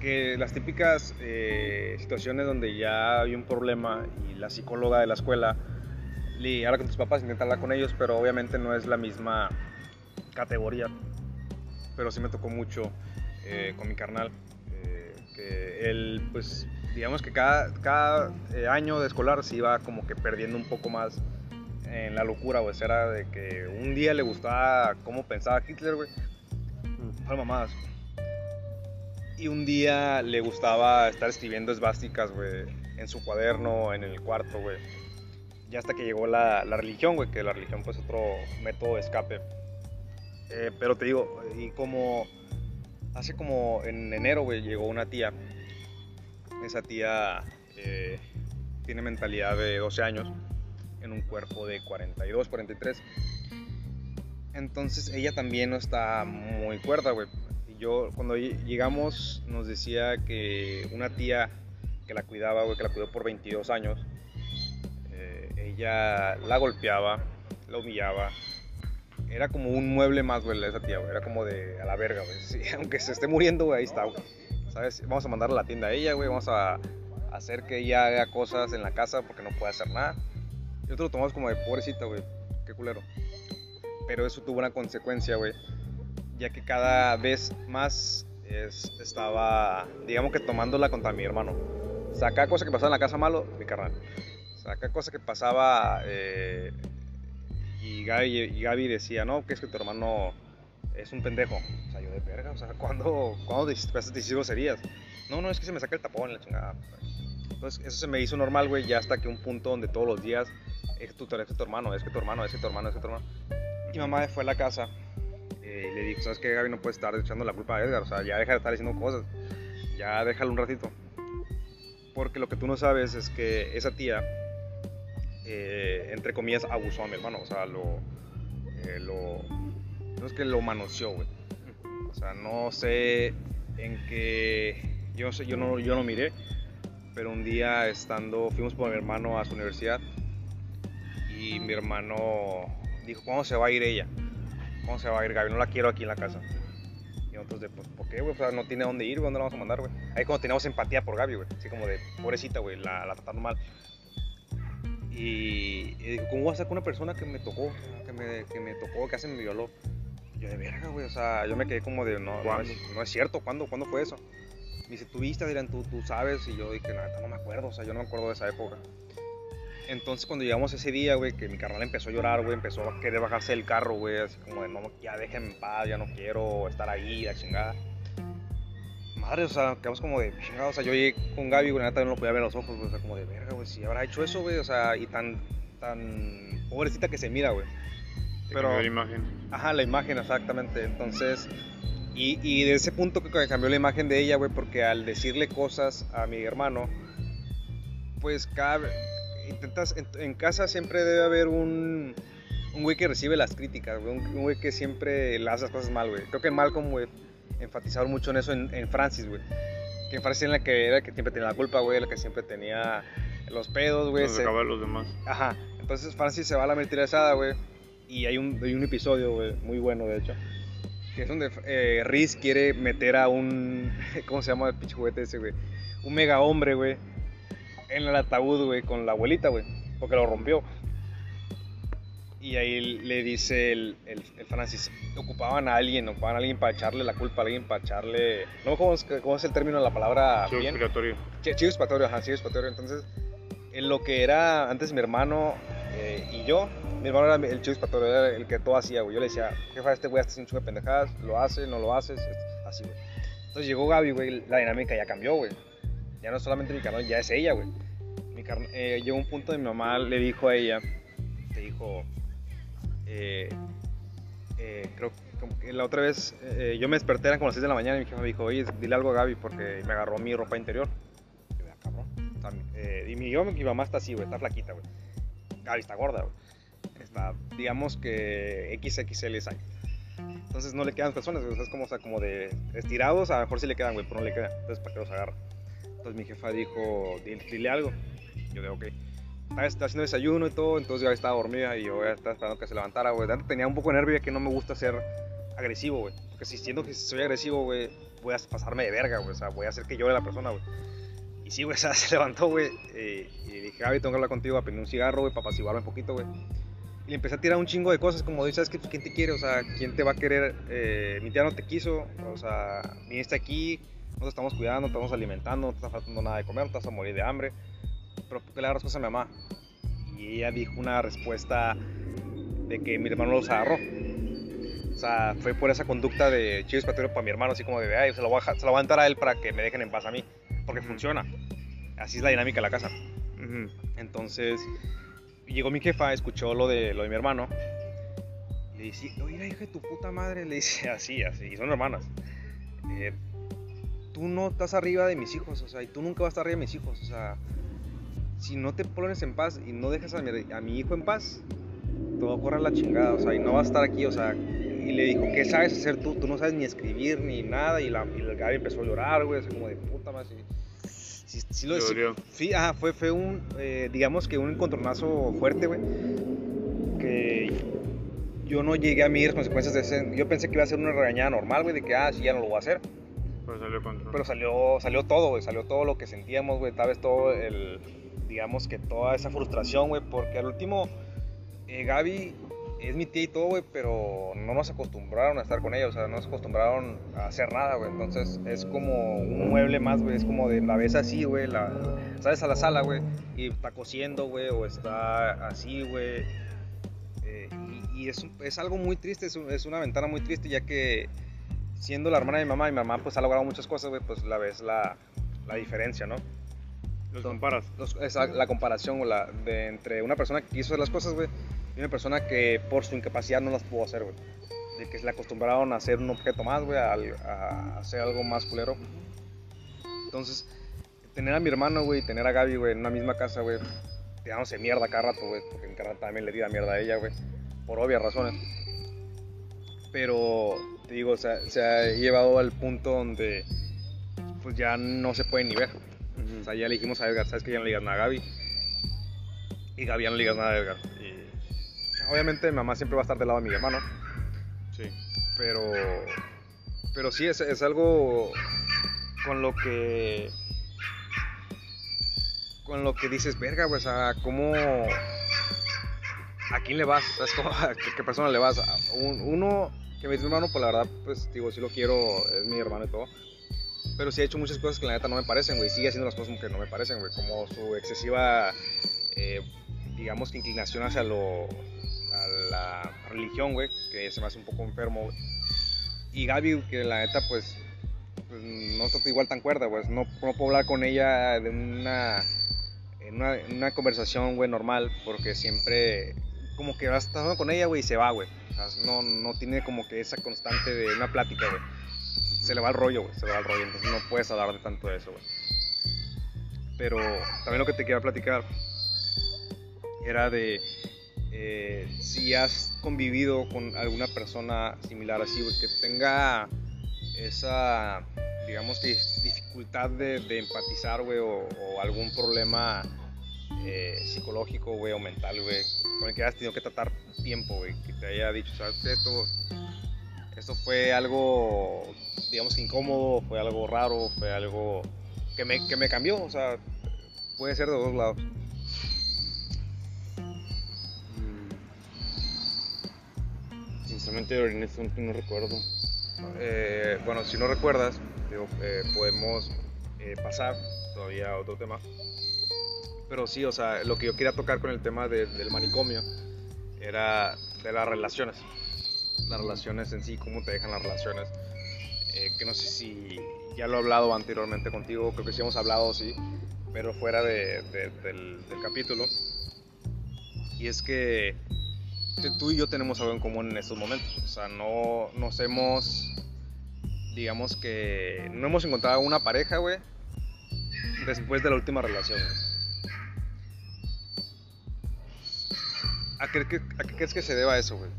que las típicas eh, situaciones donde ya hay un problema y la psicóloga de la escuela le habla con tus papás, intenta hablar con ellos, pero obviamente no es la misma categoría. Pero sí me tocó mucho eh, con mi carnal, que él, pues, digamos que cada, cada eh, año de escolar se iba como que perdiendo un poco más en la locura, pues era de que un día le gustaba cómo pensaba Hitler, güey, para mamadas. Y un día le gustaba estar escribiendo esvásticas, güey, en su cuaderno, en el cuarto, güey. Ya hasta que llegó la, la religión, güey, que la religión pues otro método de escape. Eh, pero te digo, y como hace como en enero, güey, llegó una tía. Esa tía eh, tiene mentalidad de 12 años en un cuerpo de 42, 43. Entonces ella también no está muy cuerda, güey. Yo, cuando ll- llegamos, nos decía que una tía que la cuidaba, güey, que la cuidó por 22 años, eh, ella la golpeaba, la humillaba. Era como un mueble más, güey, esa tía, güey. Era como de a la verga, güey. *laughs* Aunque se esté muriendo, güey, ahí está, güey. ¿Sabes? Vamos a mandarla a la tienda a ella, güey. Vamos a hacer que ella haga cosas en la casa porque no puede hacer nada. Y nosotros lo tomamos como de pobrecita, güey. Qué culero. Pero eso tuvo una consecuencia, güey. Ya que cada vez más es- estaba, digamos que tomándola contra mi hermano. O sea, cada cosa que pasaba en la casa malo, mi carnal. O sea, cada cosa que pasaba eh, y, Gaby, y Gaby decía, no, que es que tu hermano es un pendejo. O sea, yo de verga, o sea, ¿cuándo, ¿cuándo decís decís groserías? No, no, es que se me saca el tapón, la chingada. Entonces, eso se me hizo normal, güey, ya hasta que un punto donde todos los días es que tu, es que tu hermano, es que tu hermano, es que tu hermano, es que tu hermano. Mi mamá fue a la casa eh, y le dijo, ¿sabes qué, Gaby? No puedes estar echando la culpa a Edgar, o sea, ya deja de estar diciendo cosas, ya déjalo un ratito. Porque lo que tú no sabes es que esa tía, eh, entre comillas, abusó a mi hermano, o sea, lo, eh, lo, no es que lo manoseó, güey. O sea, no sé en qué, yo, no sé, yo, no, yo no miré, pero un día estando, fuimos por mi hermano a su universidad y mi hermano dijo, ¿cuándo se va a ir ella? ¿Cuándo se va a ir Gaby? No la quiero aquí en la casa. Y nosotros de, pues, ¿por qué, güey? O sea, no tiene dónde ir, ¿dónde la vamos a mandar, güey? Ahí cuando teníamos empatía por Gaby, güey. Así como de, pobrecita, güey, la, la trataron mal. Y, y dijo, ¿cómo voy a estar con una persona que me tocó, que me, que me tocó, que hace me violó? Y yo de verga, güey, o sea, yo me quedé como de, no, no es, no es cierto, ¿cuándo, ¿cuándo fue eso? Me dice, ¿tú viste, Adrián? ¿Tú, tú sabes? Y yo dije, nada, no me acuerdo, o sea, yo no me acuerdo de esa época. Entonces cuando llegamos ese día, güey, que mi carnal empezó a llorar, güey, empezó a querer bajarse del carro, güey, así como de, no, ya déjenme en paz, ya no quiero estar ahí, la chingada. Madre, o sea, quedamos como de, chingada, o sea, yo llegué con Gaby, güey, neta, no lo podía ver a los ojos, güey, o sea, como de, verga, güey, si habrá hecho eso, güey, o sea, y tan, tan pobrecita que se mira, güey. Pero- la imagen. Ajá, la imagen, exactamente. Entonces, y, y de ese punto que cambió la imagen de ella, güey, porque al decirle cosas a mi hermano, pues cada intentas, en, en casa siempre debe haber un, un güey que recibe las críticas, güey, un, un güey que siempre le hace las cosas mal, güey. Creo que Malcolm, güey, enfatizaron mucho en eso en, en Francis, güey. Que Francis era la que era que siempre tenía la culpa, güey, la que siempre tenía los pedos, güey. Se- acaba los demás. Ajá, entonces Francis se va a la mentirizada, güey. Y hay un, hay un episodio, güey, muy bueno, de hecho. Que es donde eh, Riz quiere meter a un. *laughs* ¿Cómo se llama el pinche juguete ese, güey? Un mega hombre, güey. En el ataúd, güey, con la abuelita, güey. Porque lo rompió. Y ahí le dice el, el, el Francis: ocupaban a alguien, ocupaban a alguien para echarle la culpa a alguien, para echarle. No, ¿cómo es, cómo es el término de la palabra? Chivo. Ch- Chivo expiatorio, ajá, chivo expiatorio. Entonces, en lo que era antes mi hermano eh, y yo, mi hermano era el chivo expiatorio, era el que todo hacía, güey. Yo le decía, jefa, este güey hace un chivo de pendejadas, lo hace, no lo haces, es- así, güey. Entonces llegó Gaby, güey, la dinámica ya cambió, güey. Ya no es solamente mi carnal, ya es ella, güey. Mi carn- eh, llegó un punto de mi mamá le dijo a ella, le dijo, eh, eh, creo que la otra vez eh, yo me desperté eran como las 6 de la mañana y mi jefa me dijo, oye, dile algo a Gaby porque me agarró mi ropa interior. Y yo, "Ah, cabrón. Eh, y mi, yo, mi mamá está así, güey, está flaquita, güey. Gaby está gorda, güey. Está, digamos que XXL size. Entonces no le quedan calzones, güey. es como, o sea, como de estirados, a lo mejor sí le quedan, güey, pero no le quedan. Entonces, ¿para qué los agarra? Entonces mi jefa dijo, dile, dile algo. Yo digo, ok. Estaba haciendo desayuno y todo, entonces ya estaba dormida y yo ya estaba esperando que se levantara, güey. Tenía un poco de nervio ya que no me gusta ser agresivo, güey. Porque si siento que soy agresivo, güey, voy a pasarme de verga, güey. O sea, voy a hacer que llore la persona, güey. Y sí, güey, *laughs* o sea, se levantó, güey. y dije, Gaby, tengo que hablar contigo, a prender un cigarro, güey, para apaciguarme un poquito, güey. Y le empecé a tirar un chingo de cosas, como, ¿sabes qué? ¿Quién te quiere? O sea, ¿quién te va a querer? Eh, mi tía no te quiso, o sea, viniste aquí, no te estamos cuidando, te estamos alimentando, no te está faltando nada de comer, no te vas a morir de hambre. Pero ¿por qué le agarras cosas a mi mamá? Y ella dijo una respuesta de que mi hermano los agarró. O sea, fue por esa conducta de chivo expiatorio para mi hermano, así como de, ay, se lo, voy a, se lo voy a él para que me dejen en paz a mí. Porque funciona. Así es la dinámica de la casa. Entonces, llegó mi jefa, escuchó lo de, lo de mi hermano. Le dice, oye, hija de tu puta madre. Le dice, *laughs* así, así, y son hermanas. Eh, tú no estás arriba de mis hijos, o sea, y tú nunca vas a estar arriba de mis hijos, o sea, si no te pones en paz y no dejas a mi, a mi hijo en paz, todo corre a la chingada, o sea, y no va a estar aquí, o sea, y le dijo, ¿qué sabes hacer tú? Tú no sabes ni escribir ni nada, y, la, y el Gaby empezó a llorar, güey, así como de puta más. Sí, sí, lo sí, ajá, fue, fue un, eh, digamos que un encontronazo fuerte, güey, que yo no llegué a medir consecuencias de ese, yo pensé que iba a ser una regañada normal, güey, de que, ah, sí, ya no lo voy a hacer, Pero salió control. pero salió, salió todo, güey, salió todo lo que sentíamos, güey, tal vez todo el, digamos que toda esa frustración, güey, porque al último, eh, Gaby es mi tía y todo, güey, pero no nos acostumbraron a estar con ella, o sea, no nos acostumbraron a hacer nada, güey, entonces es como un mueble más, güey, es como de la ves así, güey, la, sales a la sala, güey, y está cosiendo, güey, o está así, güey, eh, y, y es, es algo muy triste, es, un- es una ventana muy triste, ya que siendo la hermana de mi mamá, mi mamá pues ha logrado muchas cosas, güey, pues la ves la, la diferencia, ¿no? Los comparas. Los- esa- la comparación la, de, entre una persona que quiso hacer las cosas, güey, y una persona que por su incapacidad no las pudo hacer, güey. De que se le acostumbraron a hacer un objeto más, güey, a, hacer algo más culero. Entonces, tener a mi hermano, güey, y tener a Gaby, güey, en una misma casa, güey, tirándose mierda cada rato, güey, porque mi carnal también le tira mierda a ella, güey, por obvias razones. Pero, te digo, o sea, se ha llevado al punto donde, pues ya no se pueden ni ver. O sea, ya le dijimos a Edgar, sabes que ya no le digas nada a Gaby. Y Gaby ya no le digas nada a Edgar. Y obviamente mi mamá siempre va a estar del lado de mi hermano. Sí. Pero, pero sí, es, es algo con lo que, con lo que dices, verga, o sea, ¿cómo, a quién le vas? ¿Sabes cómo, *laughs* a qué, qué persona le vas? A un- uno que me dice mi hermano, pues la verdad, pues digo, sí lo quiero, es mi hermano y todo. Pero sí ha hecho muchas cosas que la neta no me parecen, güey. Sigue haciendo las cosas que no me parecen, güey. Como su excesiva, eh, digamos que inclinación hacia lo, la religión, güey. Que se me hace un poco enfermo, güey. Y Gaby, que la neta, pues, pues, no está igual tan cuerda, güey. No, puedo hablar con ella de una, en una, en conversación, güey, normal. Porque siempre, como que vas estando con ella, güey, y se va, güey. O sea, no, no tiene como que esa constante de una plática, güey se le va el rollo, güey, se le va el rollo, entonces no puedes hablar de tanto de eso, güey. Pero también lo que te quería platicar era de eh, si has convivido con alguna persona similar así, güey, que tenga esa, digamos que dificultad de, de empatizar, güey, o, algún problema eh, psicológico, güey, o mental, güey, con el que hayas tenido que tratar tiempo, güey, que te haya dicho, ¿sabes qué? Esto, esto fue algo, digamos incómodo, fue algo raro, fue algo que me, que me cambió, o sea, puede ser de dos lados. Mm. Sinceramente, en este momento no recuerdo. Eh, bueno, si no recuerdas, digo, eh, podemos eh, pasar todavía a otro tema. Pero sí, o sea, lo que yo quería tocar con el tema de- del manicomio era de las relaciones. Las relaciones en sí, cómo te dejan las relaciones. Eh, que no sé si ya lo he hablado anteriormente contigo, creo que sí hemos hablado, sí, pero fuera de- de- del, del capítulo. Y es que tú y yo tenemos algo en común en estos momentos. O sea, no nos hemos, digamos que, no hemos encontrado una pareja, güey, después de la última relación. ¿A qué- a qué crees que se deba eso, güey?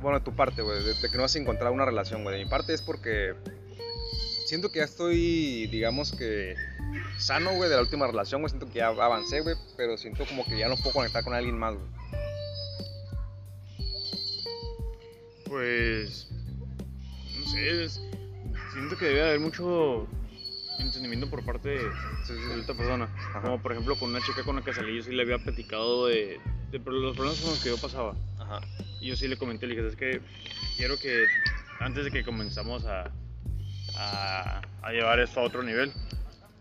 Bueno, de tu parte, güey, de, de que no has encontrado una relación, güey. De mi parte es porque siento que ya estoy, digamos que, sano, güey, de la última relación, güey. Siento que ya avancé, güey, pero siento como que ya no puedo conectar con alguien más, güey. pues. No sé. es- siento que debe haber mucho entendimiento por parte de, Sí, sí, de sí. esta persona. Ajá. Como por ejemplo con una chica con la que salí, yo sí le había platicado de, de los problemas con los que yo pasaba. Ajá. Y yo sí le comenté, le dije, es que quiero que antes de que comenzamos a, a, a llevar esto a otro nivel,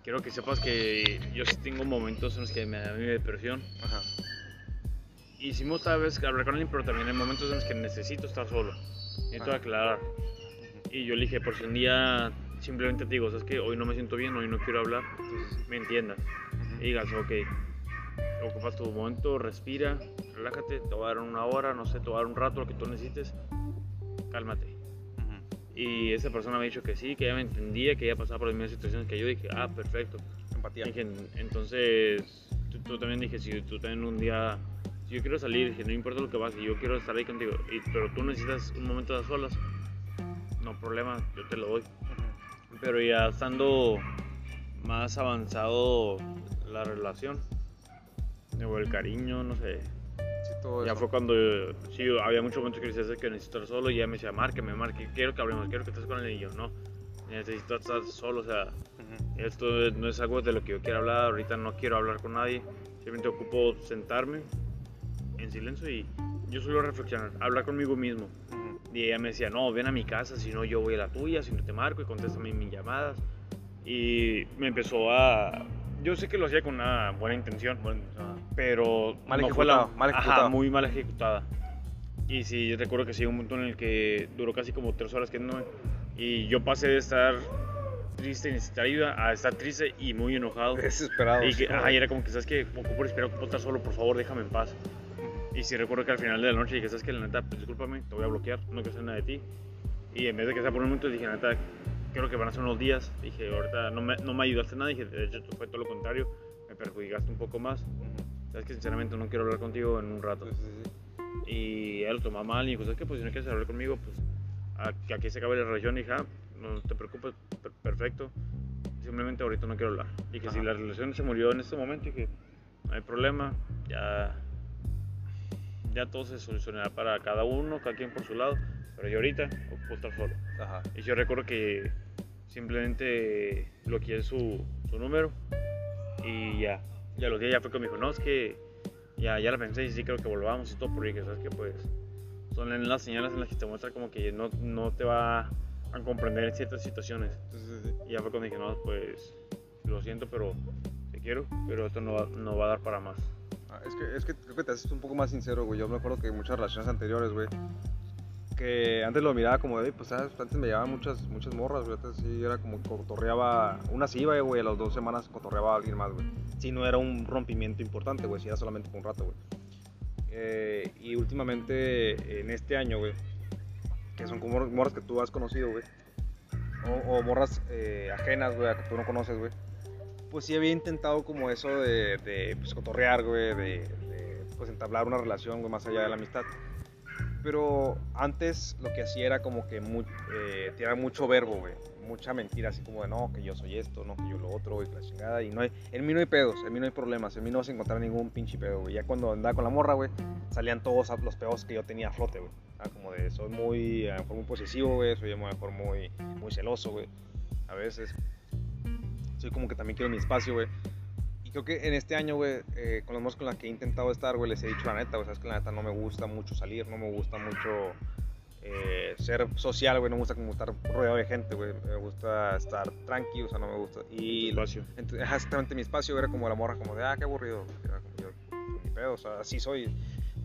quiero que sepas que yo sí tengo momentos en los que me da mi depresión. Ajá. Hicimos tal vez hablar con alguien, pero también hay momentos en los que necesito estar solo. Necesito Ajá. aclarar. Y yo le dije, por si un día simplemente te digo, sabes que hoy no me siento bien, hoy no quiero hablar, me entiendas. Y digas, ok, ocupas tu momento, respira, relájate, te voy a dar una hora, no sé, te voy a dar un rato, lo que tú necesites, cálmate. Y esa persona me ha dicho que sí, que ella me entendía, que ella pasaba por las mismas situaciones que yo. Dije, ah, perfecto. Empatía. Dije, entonces, tú, tú también dije, si tú también un día, si yo quiero salir, dije, no importa lo que pase, yo quiero estar ahí contigo, y, pero tú necesitas un momento de a solas, no problema, yo te lo doy. Pero ya estando más avanzado la relación, o el cariño, no sé, Sí, todo ya eso. fue cuando, sí, había muchos momentos que decía que necesito estar solo y ella me decía, márqueme, marque, quiero que hablemos, quiero que estés con él y yo, no, necesito estar solo, o sea, Ujú. esto no es algo de lo que yo quiero hablar, ahorita no quiero hablar con nadie, simplemente ocupo sentarme en silencio y yo solo reflexionar, hablar conmigo mismo. Ujú. Y ella me decía, no, ven a mi casa, si no yo voy a la tuya, si no te marco y contéstame mis llamadas. Y me empezó a... Yo sé que lo hacía con una buena intención, bueno, pero Mal no fue la... mal Ajá, ejecutado. muy mal ejecutada. Y sí, recuerdo que sí, un momento en el que duró casi como tres horas que no... Y yo pasé de estar triste y necesitar ayuda a estar triste y muy enojado. Desesperado. Y sí, que, como- ajá, y era como que, ¿sabes qué? Ocupo respirar, ocupo estar solo, por favor, déjame en paz. Y sí recuerdo que al final de la noche dije, ¿sabes qué? La neta, pues, discúlpame, te voy a bloquear, no quiero saber nada de ti. Y en vez de que sea por un momento, dije, la neta, creo que van a ser unos días. Dije, ahorita no me, no me ayudaste nada. Dije, de hecho, fue todo lo contrario, me perjudicaste un poco más. Ujú. Sabes que sinceramente no quiero hablar contigo en un rato. Sí, sí, sí. Y él lo tomó mal y dijo, ¿sabes qué? Pues si no quieres hablar conmigo, pues a- que aquí se acabe la relación. Y ah, no te preocupes, per- perfecto. Simplemente ahorita no quiero hablar. Y que si Ajá. la relación se murió en este momento, dije, no hay problema, ya, ya todo se solucionará para cada uno, cada quien por su lado. Pero yo ahorita ocupo estar solo. Ajá. Y yo recuerdo que simplemente bloqueé su, su número y ya. Y a los días ya fue que me dijo, no, es que ya, ya la pensé y sí creo que volvamos y todo, porque dije, sabes que pues son las señales en las que te muestra como que no, no te va a comprender en ciertas situaciones. Sí. Y ya fue cuando dije, no, pues lo siento, pero te quiero, pero esto no va, no va a dar para más. Ah, Es que, es que creo que te haces un poco más sincero, güey. Yo me acuerdo que en muchas relaciones anteriores, güey, que antes lo miraba como de, pues, ¿sabes? antes me llevaban muchas, muchas morras, güey. Antes sí era como cotorreaba, una sí iba, güey, a las dos semanas cotorreaba a alguien más, güey. Si no era un rompimiento importante, güey, si era solamente por un rato, güey. Eh, y últimamente, en este año, güey, que son como morras que tú has conocido, güey, o, o morras eh, ajenas, güey, que tú no conoces, güey pues sí había intentado como eso de, de pues, cotorrear, güey, de, de, pues entablar una relación, güey, más allá de la amistad. Pero antes lo que hacía era como que mu eh, tirar mucho verbo, güey, mucha mentira, así como de no, que yo soy esto, no, que yo lo otro, güey, la chingada. Y no hay, en mí no hay pedos, en mí no hay problemas, en mí no vas a encontrar ningún pinche pedo, güey. Ya cuando andaba con la morra, güey, salían todos los pedos que yo tenía a flote, güey. Ah, como de soy muy, a lo mejor muy posesivo, güey, soy a lo mejor muy, muy celoso, güey, a veces soy como que también quiero mi espacio, güey. Y creo que en este año, güey, eh, con las morras con las que he intentado estar, güey, les he dicho la neta, güey, sabes que la neta no me gusta mucho salir, no me gusta mucho eh, ser social, güey, no me gusta como estar rodeado de gente, güey, me gusta estar tranquilo, o sea, no me gusta. Y Espacio. exactamente mi espacio era como la morra, como de, ah, qué aburrido, era como yo, ni pedo, o sea, así soy.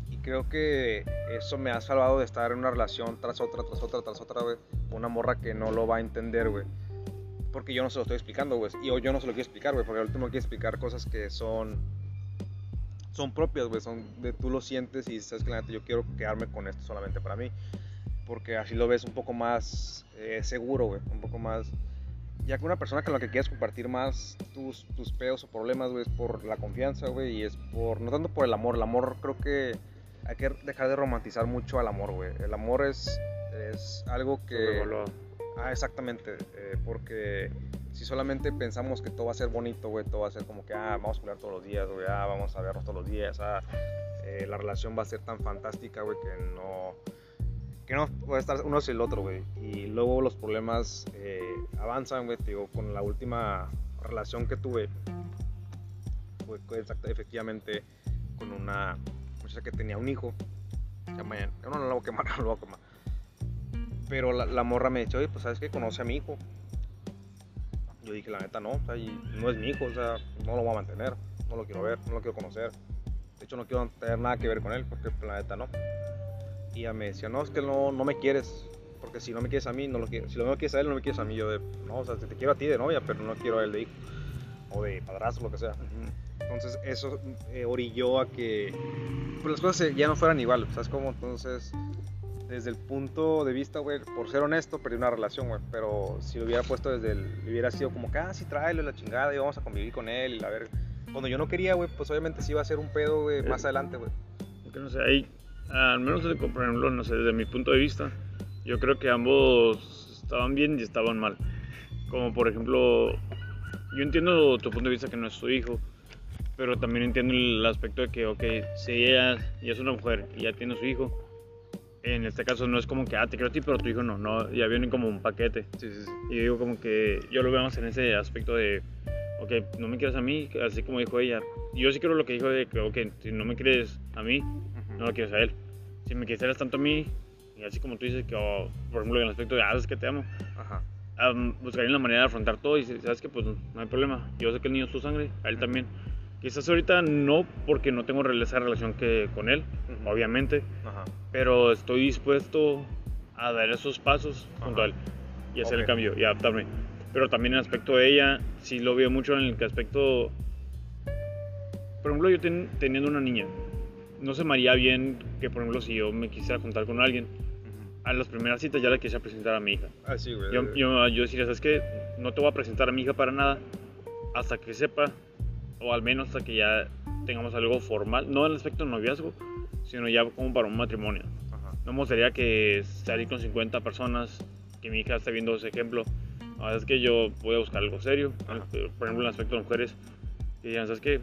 Y creo que eso me ha salvado de estar en una relación tras otra, tras otra, tras otra, güey, con una morra que no lo va a entender, güey porque yo no se lo estoy explicando, güey. Y o yo no se lo quiero explicar, güey, porque al último quiero explicar cosas que son son propias, güey, son de tú lo sientes y sabes que la neta yo quiero quedarme con esto solamente para mí, porque así lo ves un poco más eh, seguro, güey, un poco más ya que una persona con la que quieres compartir más tus, tus peos o problemas, güey, es por la confianza, güey, y es por, no tanto por el amor, el amor creo que hay que dejar de romantizar mucho al amor, güey. El amor es, es algo que... Ah, exactamente, eh, porque si solamente pensamos que todo va a ser bonito, güey, todo va a ser como que, ah, vamos a pelear todos los días, güey, ah, vamos a vernos todos los días, ah, eh, la relación va a ser tan fantástica, güey, que no, que no puede estar uno sin el otro, güey, y luego los problemas eh, avanzan, güey, digo, con la última relación que tuve, fue efectivamente con una muchacha que tenía un hijo, que mañana, no lo voy a quemar, *laughs* no lo voy a quemar. Pero la, morra me dice, oye, pues sabes que conoce a mi hijo. Yo dije, la neta no, o sea, no es mi hijo, o sea, no lo voy a mantener, no lo quiero ver, no lo quiero conocer. De hecho, no quiero tener nada que ver con él, porque pues, la neta no. Y ella me decía, no, es que no, no me quieres, porque si no me quieres a mí, no lo quieres. Si no quieres a él, no me quieres a mí. Yo de, no, o sea, te quiero a ti de novia, pero no quiero a él de hijo, o de padrastro, lo que sea. Entonces, eso eh, orilló a que pues, las cosas ya no fueran igual, ¿sabes cómo? Entonces, desde el punto de vista, güey, por ser honesto, perdí una relación, güey. Pero si lo hubiera puesto desde el. Hubiera sido como que, ah, sí, tráelo la chingada y vamos a convivir con él y la ver. cuando yo no quería, güey, pues obviamente sí iba a ser un pedo, güey, más Eh. adelante, güey. Que no sé, ahí, al menos desde- por ejemplo, no sé, desde mi punto de vista, yo creo que ambos estaban bien y estaban mal. Como por ejemplo, yo entiendo tu punto de vista que no es tu hijo, pero también entiendo el aspecto de que, ok, si ella ya es una mujer y ya tiene su hijo, en este caso no es como que, ah, te quiero a ti, pero tu hijo no, no, ya vienen como un paquete. Sí, sí, sí. Y digo como que yo lo veo más en ese aspecto de, ok, no me quieres a mí, así como dijo ella. Yo sí creo lo que dijo de que, ok, si no me quieres a mí, no lo quieres a él. Si me quisieras tanto a mí, y así como tú dices que, oh, por ejemplo, en el aspecto de, ah, es que te amo, Ajá. um, buscaría la manera de afrontar todo y sabes que pues no hay problema. Yo sé que el niño es tu sangre, a él también. Quizás ahorita no porque no tengo esa relación que con él, Ujú. obviamente. Pero estoy dispuesto a dar esos pasos junto a él y hacer el cambio y adaptarme. Pero también en el aspecto de ella, sí lo veo mucho en el aspecto, por ejemplo, yo ten- teniendo una niña, no se me haría bien que, por ejemplo, si yo me quisiera juntar con alguien, a las primeras citas ya le quisiera presentar a mi hija. Ah, sí, güey. Yo, yo, yo diría, ¿sabes qué? No te voy a presentar a mi hija para nada hasta que sepa, o al menos hasta que ya tengamos algo formal, no en el aspecto de noviazgo, sino ya como para un matrimonio. Ajá. No me gustaría que salir con 50 personas, que mi hija esté viendo ese ejemplo. La verdad es que yo voy a buscar algo serio. Ajá. Por ejemplo, en el aspecto de mujeres, que digan, ¿sabes qué?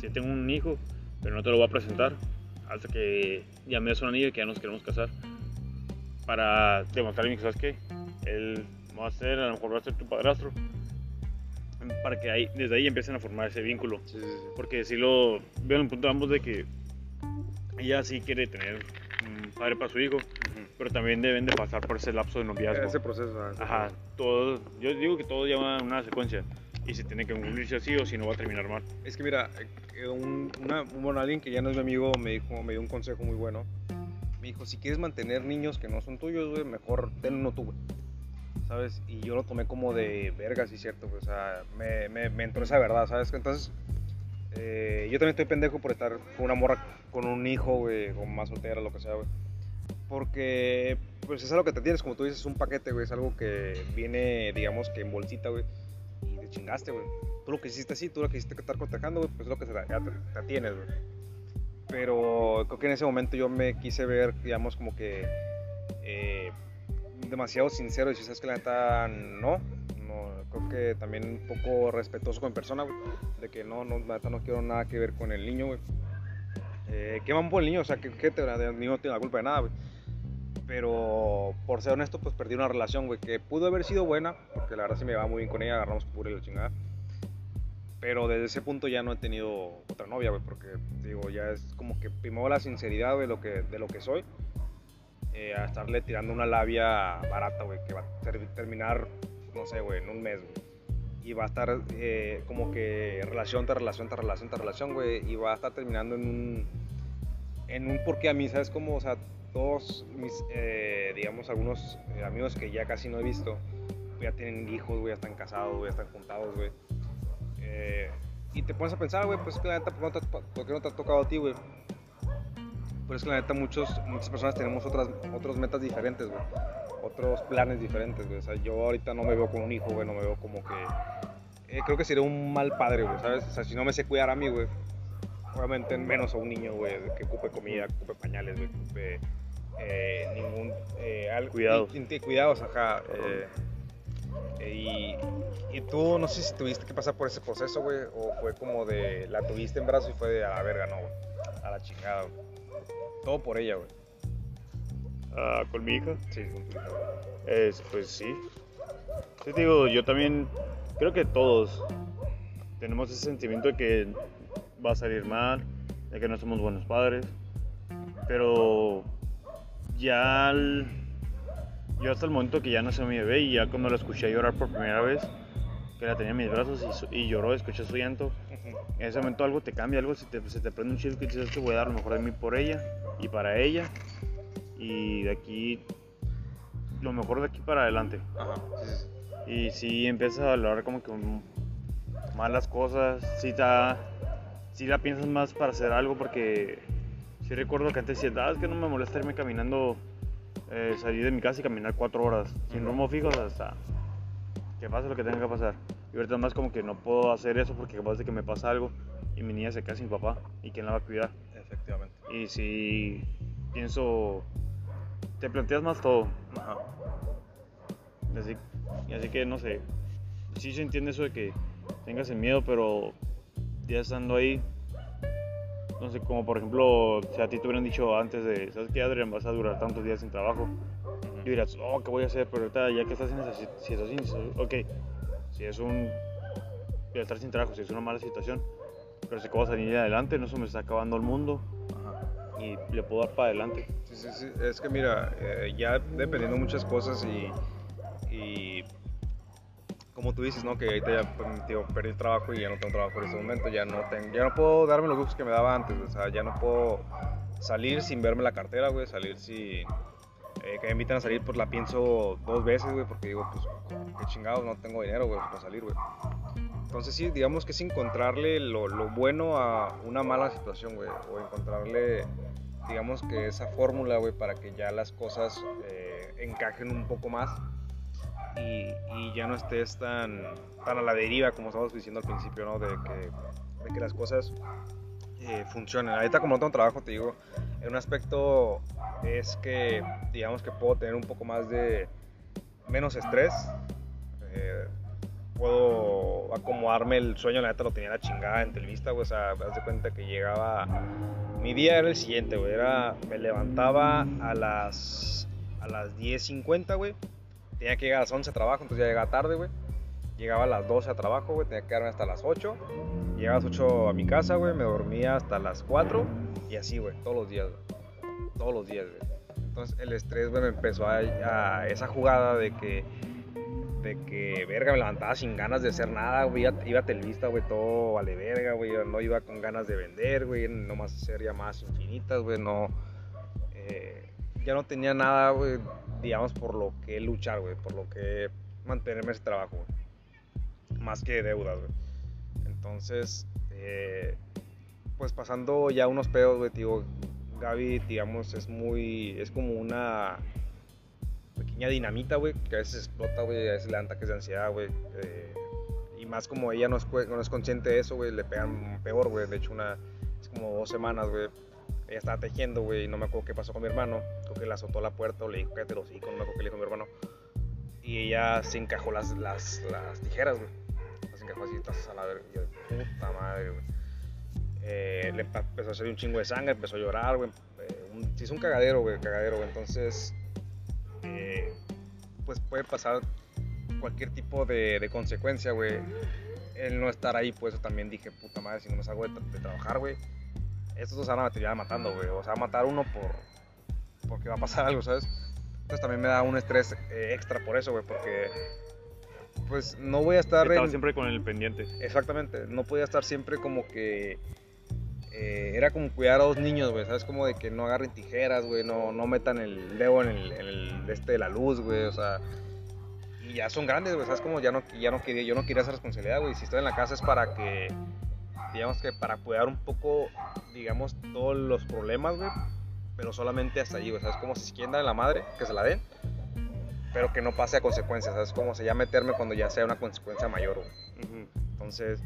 Si tengo un hijo, pero no te lo voy a presentar hasta que ya me des un anillo y que ya nos queremos casar. Para demostrarle, ¿sabes qué? Él va a ser, a lo mejor va a ser tu padrastro. Para que ahí, desde ahí empiecen a formar ese vínculo. Sí, sí, sí. Porque si lo veo en el punto de ambos de que ella sí quiere tener un padre para su hijo, Ujú. pero también deben de pasar por ese lapso de noviazgo. Ese proceso. ah, ese Ajá, proceso. todo, yo digo que todo lleva una secuencia y se tiene que cumplirse así o si no va a terminar mal. Es que mira, eh, un, una, bueno, alguien que ya no es mi amigo me dijo, me dio un consejo muy bueno. Me dijo, si quieres mantener niños que no son tuyos, güey, mejor ten uno tú, güey. ¿Sabes? Y yo lo tomé como de verga, sí, cierto, güey. O sea, me, me, me entró esa verdad, ¿sabes? Entonces, eh, yo también estoy pendejo por estar con una morra, con un hijo, güey, o más soltera, lo que sea, güey. Porque, pues es algo que te tienes, como tú dices, es un paquete, güey. Es algo que viene, digamos, que en bolsita, güey. Y te chingaste, güey. Tú lo que hiciste así, tú lo que hiciste que estar cotejando, güey, pues es lo que ya te, te tienes, güey. Pero creo que en ese momento yo me quise ver, digamos, como que eh, demasiado sincero y si sabes que la neta no, creo que también un poco respetuoso con persona, güey, de que no, no, neta no quiero nada que ver con el niño, güey. Eh, ¿Qué van por el niño? O sea, que, que el niño no tiene la culpa de nada, güey. Pero por ser honesto, pues perdí una relación, güey, que pudo haber sido buena, porque la verdad sí me llevaba muy bien con ella, agarramos pura y la chingada. Pero desde ese punto ya no he tenido otra novia, güey, porque digo, ya es como que primero la sinceridad, güey, lo que, de lo que soy, eh, a estarle tirando una labia barata, güey, que va a ter- terminar, no sé, güey, en un mes, güey. Y va a estar eh, como que relación tras relación tras relación tras relación, güey, y va a estar terminando en un, en un porque a mí, ¿sabes cómo? O sea, todos mis, eh, digamos, algunos eh, amigos que ya casi no he visto, ya tienen hijos, güey, ya están casados, güey, ya están juntados, güey. Eh, y te pones a pensar, güey, pues es que la neta, ¿por, qué no te- por qué no te ha tocado a ti, güey? Pues es que la neta, muchos, muchas personas tenemos otras, otras metas diferentes, güey. Otros planes diferentes, güey. O sea, yo ahorita no me veo con un hijo, güey, no me veo como que... eh, creo que sería un mal padre, güey, ¿sabes? O sea, si no me sé cuidar a mí, güey, obviamente menos a un niño, güey, que ocupe comida, que ocupe pañales, güey, que ocupe eh, ningún... Eh, algo, Cuidados. cuidados, ajá. eh, eh, y, y tú, no sé si tuviste que pasar por ese proceso, güey, o fue como de la tuviste en brazos y fue de a la verga, no, güey, a la chingada, güey. Todo por ella, güey. Ah, con mi hija, Sí, es, pues sí. Te digo, yo también creo que todos tenemos ese sentimiento de que va a salir mal, de que no somos buenos padres, pero ya yo hasta el momento que ya nació mi bebé y ya cuando la escuché llorar por primera vez, que la tenía en mis brazos y, lloró, escuché su llanto, en ese momento algo te cambia, algo se te, se te prende un chip que dices que voy a dar lo mejor de mí por ella y para ella y de aquí lo mejor de aquí para adelante Ajá, y si empiezas a valorar como que malas cosas, si ta, si la piensas más para hacer algo porque si recuerdo que antes decía, ah, es que no me molesta irme caminando, eh, salir de mi casa y caminar cuatro horas sin rumbo fijo hasta que pase lo que tenga que pasar. Y ahorita más como que no puedo hacer eso porque capaz de que me pasa algo y mi niña se queda sin papá. ¿Y quién la va a cuidar? Efectivamente. Y si pienso, te planteas más todo. Ajá. Así, así que no sé, sí se entiende eso de que tengas el miedo, pero ya estando ahí, no sé, como por ejemplo, si a ti te hubieran dicho antes de, ¿sabes qué, Adrián? Vas a durar tantos días sin trabajo. Y dirás, oh, ¿qué voy a hacer? Pero ahorita, ya que estás en esa si- situación, ok, si es un. Voy a estar sin trabajo, si es una mala situación, pero si acabo de salir adelante, no se me está acabando el mundo Ajá. Y le puedo dar para adelante. Sí, sí, sí. Es que mira, eh, ya dependiendo de muchas cosas y, y como tú dices, ¿no? Que ahorita ya pues, digo, perdí el trabajo y ya no tengo trabajo en este momento, ya no, tengo, ya no puedo darme los gustos que me daba antes, o sea, ya no puedo salir sin verme la cartera, güey, salir sin... eh, que me invitan a salir, pues la pienso dos veces, güey, porque digo, pues, qué chingados, no tengo dinero, güey, para salir, güey. Entonces sí, digamos que es encontrarle lo, bueno a una mala situación, güey, o encontrarle digamos que esa fórmula, güey, para que ya las cosas eh, encajen un poco más y, y ya no estés tan, tan a la deriva como estábamos diciendo al principio, ¿no? De que, de que las cosas eh, funcionen. Ahorita como no tengo trabajo, te digo, en un aspecto es que, digamos que puedo tener un poco más de menos estrés. eh, puedo acomodarme el sueño, la neta lo tenía la chingada en Televista, güey, o sea, me das de cuenta que llegaba mi día era el siguiente, güey. Era, me levantaba a las, a las 10.50, güey. Tenía que llegar a las 11 a trabajo, entonces ya llegaba tarde, güey. Llegaba a las 12 a trabajo, güey. Tenía que quedarme hasta las 8. Llegaba a las 8 a mi casa, güey. Me dormía hasta las 4. Y así, güey. Todos los días, güey. Todos los días, güey. Entonces el estrés, güey, me empezó a esa jugada de que de que, verga, me levantaba sin ganas de hacer nada, güey, iba, iba a güey, todo vale verga, güey, no iba con ganas de vender, güey, nomás hacer llamadas infinitas, güey, no, eh, ya no tenía nada, güey, digamos, por lo que luchar, güey, por lo que mantenerme ese trabajo, güey, más que deudas, güey. Entonces, eh, pues pasando ya unos pedos, güey, digo, Gaby, digamos, es muy, es como una dinamita, güey, que a veces explota, güey, a veces le dan ataques de ansiedad, güey. eh, y más como ella no es, no es consciente de eso, güey, le pegan peor, güey. De hecho, una, es como dos semanas, güey. Ella estaba tejiendo, güey, y no me acuerdo qué pasó con mi hermano. Creo que le azotó la puerta o le dijo, cállate los hijos, no me acuerdo qué le dijo mi hermano. Y ella se encajó las, las, las tijeras, güey. Las encajó así, estás a la verga. Puta madre, güey. Eh, le empezó a salir un chingo de sangre, empezó a llorar, güey. Eh, un- un cagadero, güey, cagadero, güey. Entonces, eh, pues puede pasar cualquier tipo de, de consecuencia, güey. El no estar ahí, pues también dije, puta madre, si no me salgo de, tra- de trabajar, güey. Estos dos se van a terminar matando, güey. O sea, matar uno por porque va a pasar algo, ¿sabes? Entonces también me da un estrés eh, extra por eso, güey, porque pues no voy a estar Estaba en- siempre con el pendiente. Exactamente, no podía estar siempre como que. Eh, era como cuidar a dos niños, güey, ¿sabes? Como de que no agarren tijeras, güey, no, no metan el dedo en el, en el este de la luz, güey, o sea. Y ya son grandes, güey, ¿sabes? Como ya no, ya no quería, yo no quería esa responsabilidad, güey. Si estoy en la casa es para que, digamos que para cuidar un poco, digamos, todos los problemas, güey, pero solamente hasta allí, güey, ¿sabes? Como si quieren darle la madre, que se la den, pero que no pase a consecuencias, ¿sabes? Como se ya meterme cuando ya sea una consecuencia mayor, güey. Entonces.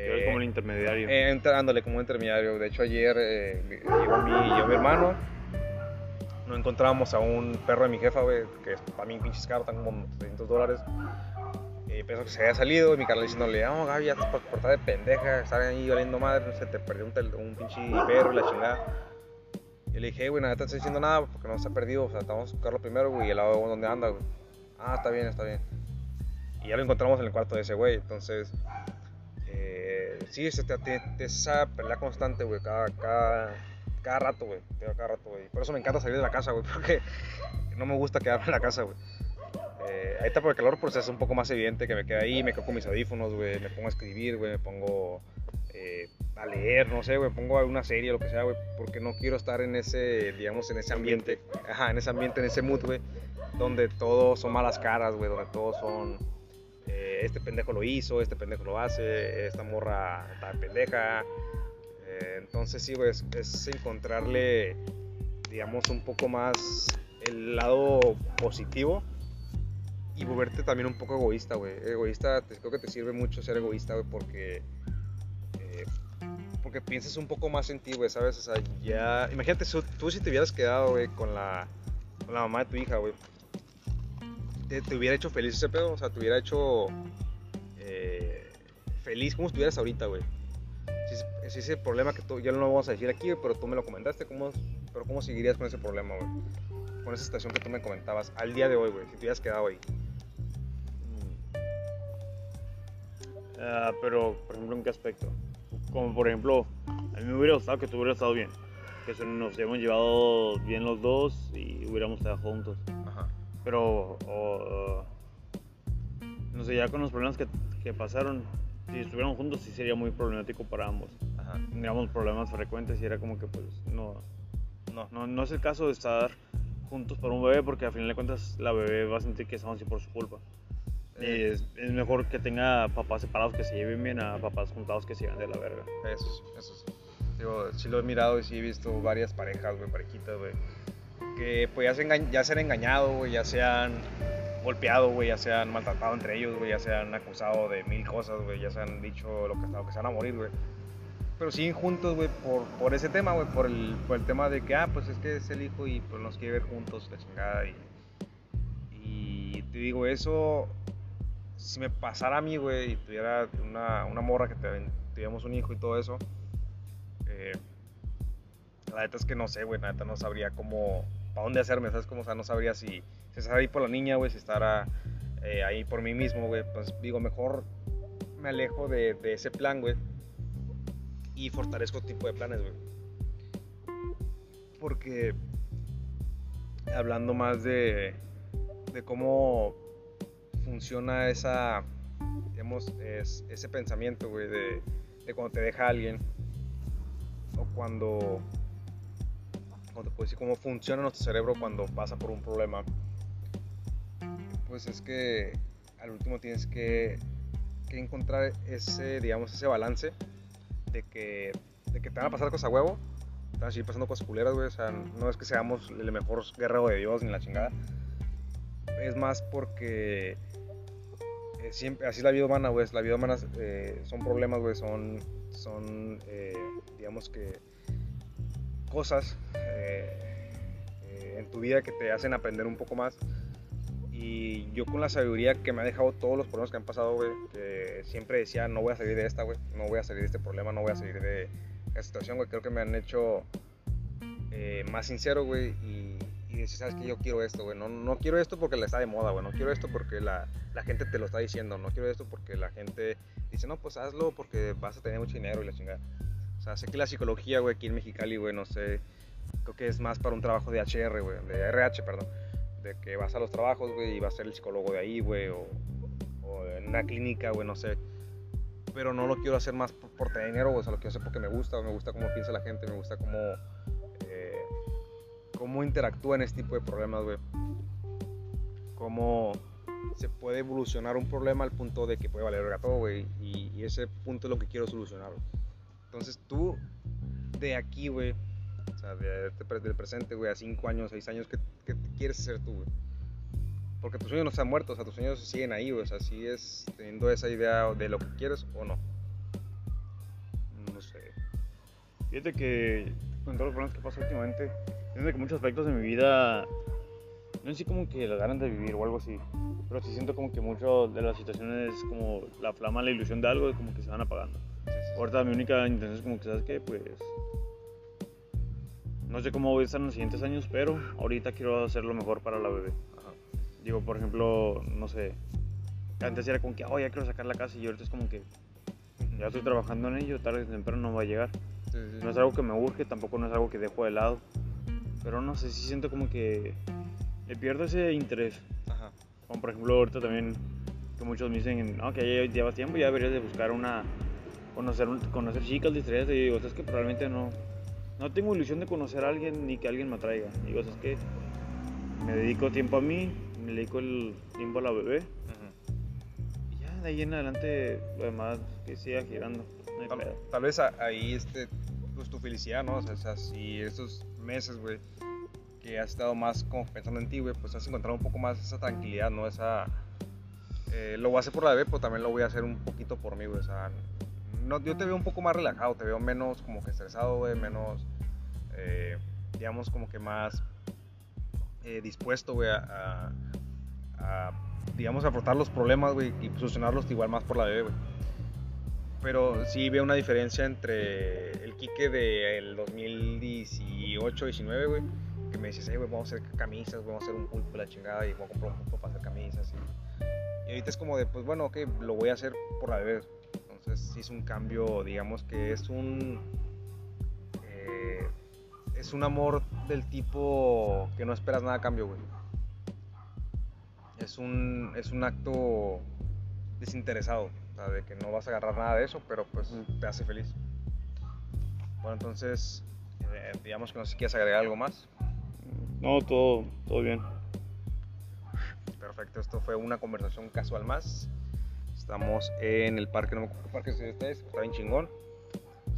Eh, como el intermediario. eh, entrándole como intermediario. De hecho, ayer eh, llegó mi, mi hermano. Nos encontramos a un perro de mi jefa, güey, que es para mí pinches caro, están como 300 dólares. Eh, pensó que se había salido y mi carnal diciéndole, no, Gaby, ya estás por de pendeja, estar ahí valiendo madre, no sé, te perdió un, un pinche perro y la chingada. Y le dije, "Hey, güey, nada, te estoy diciendo nada porque no se ha perdido, o sea, vamos a buscarlo primero, güey, y el lado de donde anda, güey. Ah, está bien, está bien. Y ya lo encontramos en el cuarto de ese güey, entonces sí, es, te- te- te- esa pelea constante, güey, cada, cada, cada rato, güey, cada rato, güey. Por eso me encanta salir de la casa, güey, *laughs* porque no me gusta quedarme en la casa, güey. Eh, ahorita por el calor, pues es un poco más evidente que me quede ahí, me quedo con mis audífonos, güey, me pongo a escribir, güey, me pongo eh, a leer, no sé, güey, pongo una serie, lo que sea, güey, porque no quiero estar en ese, digamos, en ese ambiente, ajá, en ese ambiente, en ese mood, güey, donde todos son malas caras, güey, donde todos son este pendejo lo hizo, este pendejo lo hace, esta morra está pendeja. Eh, entonces sí, güey, es encontrarle, digamos, un poco más el lado positivo y volverte también un poco egoísta, güey. Egoísta, te- creo que te sirve mucho ser egoísta, güey, porque eh, porque piensas un poco más en ti, güey, ¿sabes? O sea, ya... Imagínate, tú si te hubieras quedado, güey, con la, con la mamá de tu hija, güey. Te, te, hubiera hecho feliz ese pedo, o sea, te hubiera hecho eh, feliz como estuvieras ahorita, güey. Si, si, ese problema que tú, ya no lo vamos a decir aquí, pero tú me lo comentaste, ¿cómo, pero ¿cómo seguirías con ese problema, güey? Con esa situación que tú me comentabas al día de hoy, güey, si te hubieras quedado ahí. Uh, pero, por ejemplo, ¿en qué aspecto? Como por ejemplo, a mí me hubiera gustado que tú hubieras estado bien. Que nos hubiéramos llevado bien los dos y hubiéramos estado juntos. Pero, no sé, ya con los problemas que, que, pasaron, si estuviéramos juntos sí sería muy problemático para ambos. Ajá. Tendríamos problemas frecuentes y era como que pues no, no, no, no es el caso de estar juntos por un bebé porque al final de cuentas la bebé va a sentir que estamos así por su culpa. Es, es, mejor que tenga papás separados que se lleven bien a papás juntados que se lleven de la verga. Eso, eso sí. Digo, sí lo he mirado y sí he visto varias parejas, güey, parejitas, güey. Que pues ya se, ya se han engañado, güey, ya se han golpeado, güey, ya se han maltratado entre ellos, güey, ya se han acusado de mil cosas, güey, ya se han dicho lo que, lo que se van a morir, güey. Pero siguen juntos, güey, por, por ese tema, güey, por el, por el tema de que, ah, pues es que es el hijo y pues nos quiere ver juntos, la chingada. Y, y te digo, eso si me pasara a mí, güey, y tuviera una, una morra que tuviéramos un hijo y todo eso, eh, la neta es que no sé, güey, la neta no sabría cómo, para dónde hacerme, ¿sabes? Como, o sea, no sabría si, si estar ahí por la niña, güey, si estar eh, ahí por mí mismo, güey. Pues digo, mejor me alejo de, ese plan, güey, y fortalezco tipo de planes, güey. Porque hablando más de, de cómo funciona esa, digamos, es, ese pensamiento, güey, de, de, cuando te deja alguien o cuando, cuando puedes decir cómo funciona nuestro cerebro cuando pasa por un problema, pues es que al último tienes que, que encontrar ese, digamos, ese balance de que, de que te van a pasar cosas a huevo, te van a seguir pasando cosas culeras, güey, o sea, no es que seamos el mejor guerrero de Dios ni la chingada, es más porque eh, siempre, así es la vida humana, güey. La vida humana eh, son problemas, güey. Son, son eh, digamos que, cosas en tu vida que te hacen aprender un poco más. Y yo con la sabiduría que me ha dejado todos los problemas que han pasado, güey, que siempre decía, no voy a salir de esta, güey. No voy a salir de este problema, no voy a salir de esta situación, güey. Creo que me han hecho más sincero, güey. Y y decir, sabes que yo quiero esto, güey. No, no quiero esto porque le está de moda, güey. No quiero esto porque la, la, gente te lo está diciendo. No quiero esto porque la gente dice, no, pues hazlo porque vas a tener mucho dinero y la chingada. Sea, sé que la psicología, güey, aquí en Mexicali, güey, no sé. Creo que es más para un trabajo de HR, güey. De RH, perdón. De que vas a los trabajos, güey, y vas a ser el psicólogo de ahí, güey. O, o, en una clínica, güey, no sé. Pero no lo quiero hacer más por, tener dinero. O sea, lo quiero hacer porque me gusta. Me gusta cómo piensa la gente. Me gusta cómo cómo interactúa en este tipo de problemas, güey. Cómo se puede evolucionar un problema al punto de que puede valer todo, güey. Y, ese punto es lo que quiero solucionar. Entonces tú, de aquí, güey, o sea, de, del presente, güey, a 5 años, 6 años, ¿qué, quieres ser tú, güey? Porque tus sueños no se han muerto, o sea, tus sueños siguen ahí, güey. O sea, es teniendo esa idea de lo que quieres o no. No sé. Fíjate que con todos los problemas que pasó últimamente, Siento que muchos aspectos de mi vida, no sé como que la ganas de vivir o algo así, pero sí siento como que mucho de las situaciones, como la flama, la ilusión de algo, como que se van apagando. Ahorita mi única intención es como que, ¿sabes qué? Pues no sé cómo voy a estar en los siguientes años, pero ahorita quiero hacer lo mejor para la bebé. Digo, por ejemplo, no sé, antes era como que, oh, ya quiero sacar la casa y ahorita es como que ya estoy trabajando en ello, tarde o temprano no va a llegar. no es algo que me urge, tampoco no es algo que dejo de lado. Pero no sé, si siento como que le pierdo ese interés. Ajá. Como por ejemplo ahorita también que muchos me dicen, no, que ya llevas tiempo, ya deberías de buscar una, conocer, conocer chicas distraídas. Y digo, es que probablemente no, no tengo ilusión de conocer a alguien ni que alguien me atraiga. Digo, es que me dedico tiempo a mí, me dedico el tiempo a la bebé. Y ya de ahí en adelante lo demás que siga girando. tal, vez ahí este, pues tu felicidad, ¿no? O sea, si estos meses, güey, que has estado más como pensando en ti, güey, pues has encontrado un poco más esa tranquilidad, ¿no? Esa... Eh, lo voy a hacer por la bebé, pero también lo voy a hacer un poquito por mí, güey. O sea, no, yo te veo un poco más relajado, te veo menos como que estresado, güey, menos, eh, digamos, como que más eh, dispuesto, güey, a, a, digamos, afrontar los problemas, güey, y solucionarlos igual más por la bebé, güey. Pero sí veo una diferencia entre el Kike del 2018-19, güey, que me dices, hey, güey, vamos a hacer camisas, vamos a hacer un pulpo la chingada y voy a comprar un pulpo para hacer camisas. Y, y ahorita es como de, pues bueno, ok, lo voy a hacer por la bebé. Entonces sí es un cambio, digamos que es un... eh, es un amor del tipo que no esperas nada a cambio, güey. Es un, es un acto desinteresado, o sea, de que no vas a agarrar nada de eso, pero pues te hace feliz. Bueno, entonces, eh, digamos que no sé si quieres agregar algo más. No, todo, todo bien. Perfecto, esto fue una conversación casual más. Estamos en el parque, no me acuerdo qué parque es este, es, está bien chingón.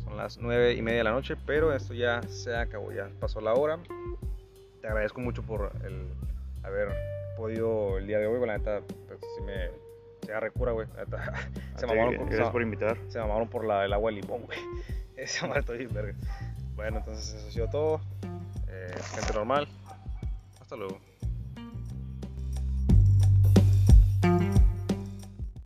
Son las nueve y media de la noche, pero esto ya se acabó, ya pasó la hora. Te agradezco mucho por el haber podido el día de hoy, la neta, pues sí me se agarre cura, güey. *laughs* Se mamaron, con- gracias por invitar. se mamaron por la, el agua de limón, güey. *laughs* Madre estoy bien verga. Bueno, entonces eso ha sido todo. Eh, gente normal. Hasta luego.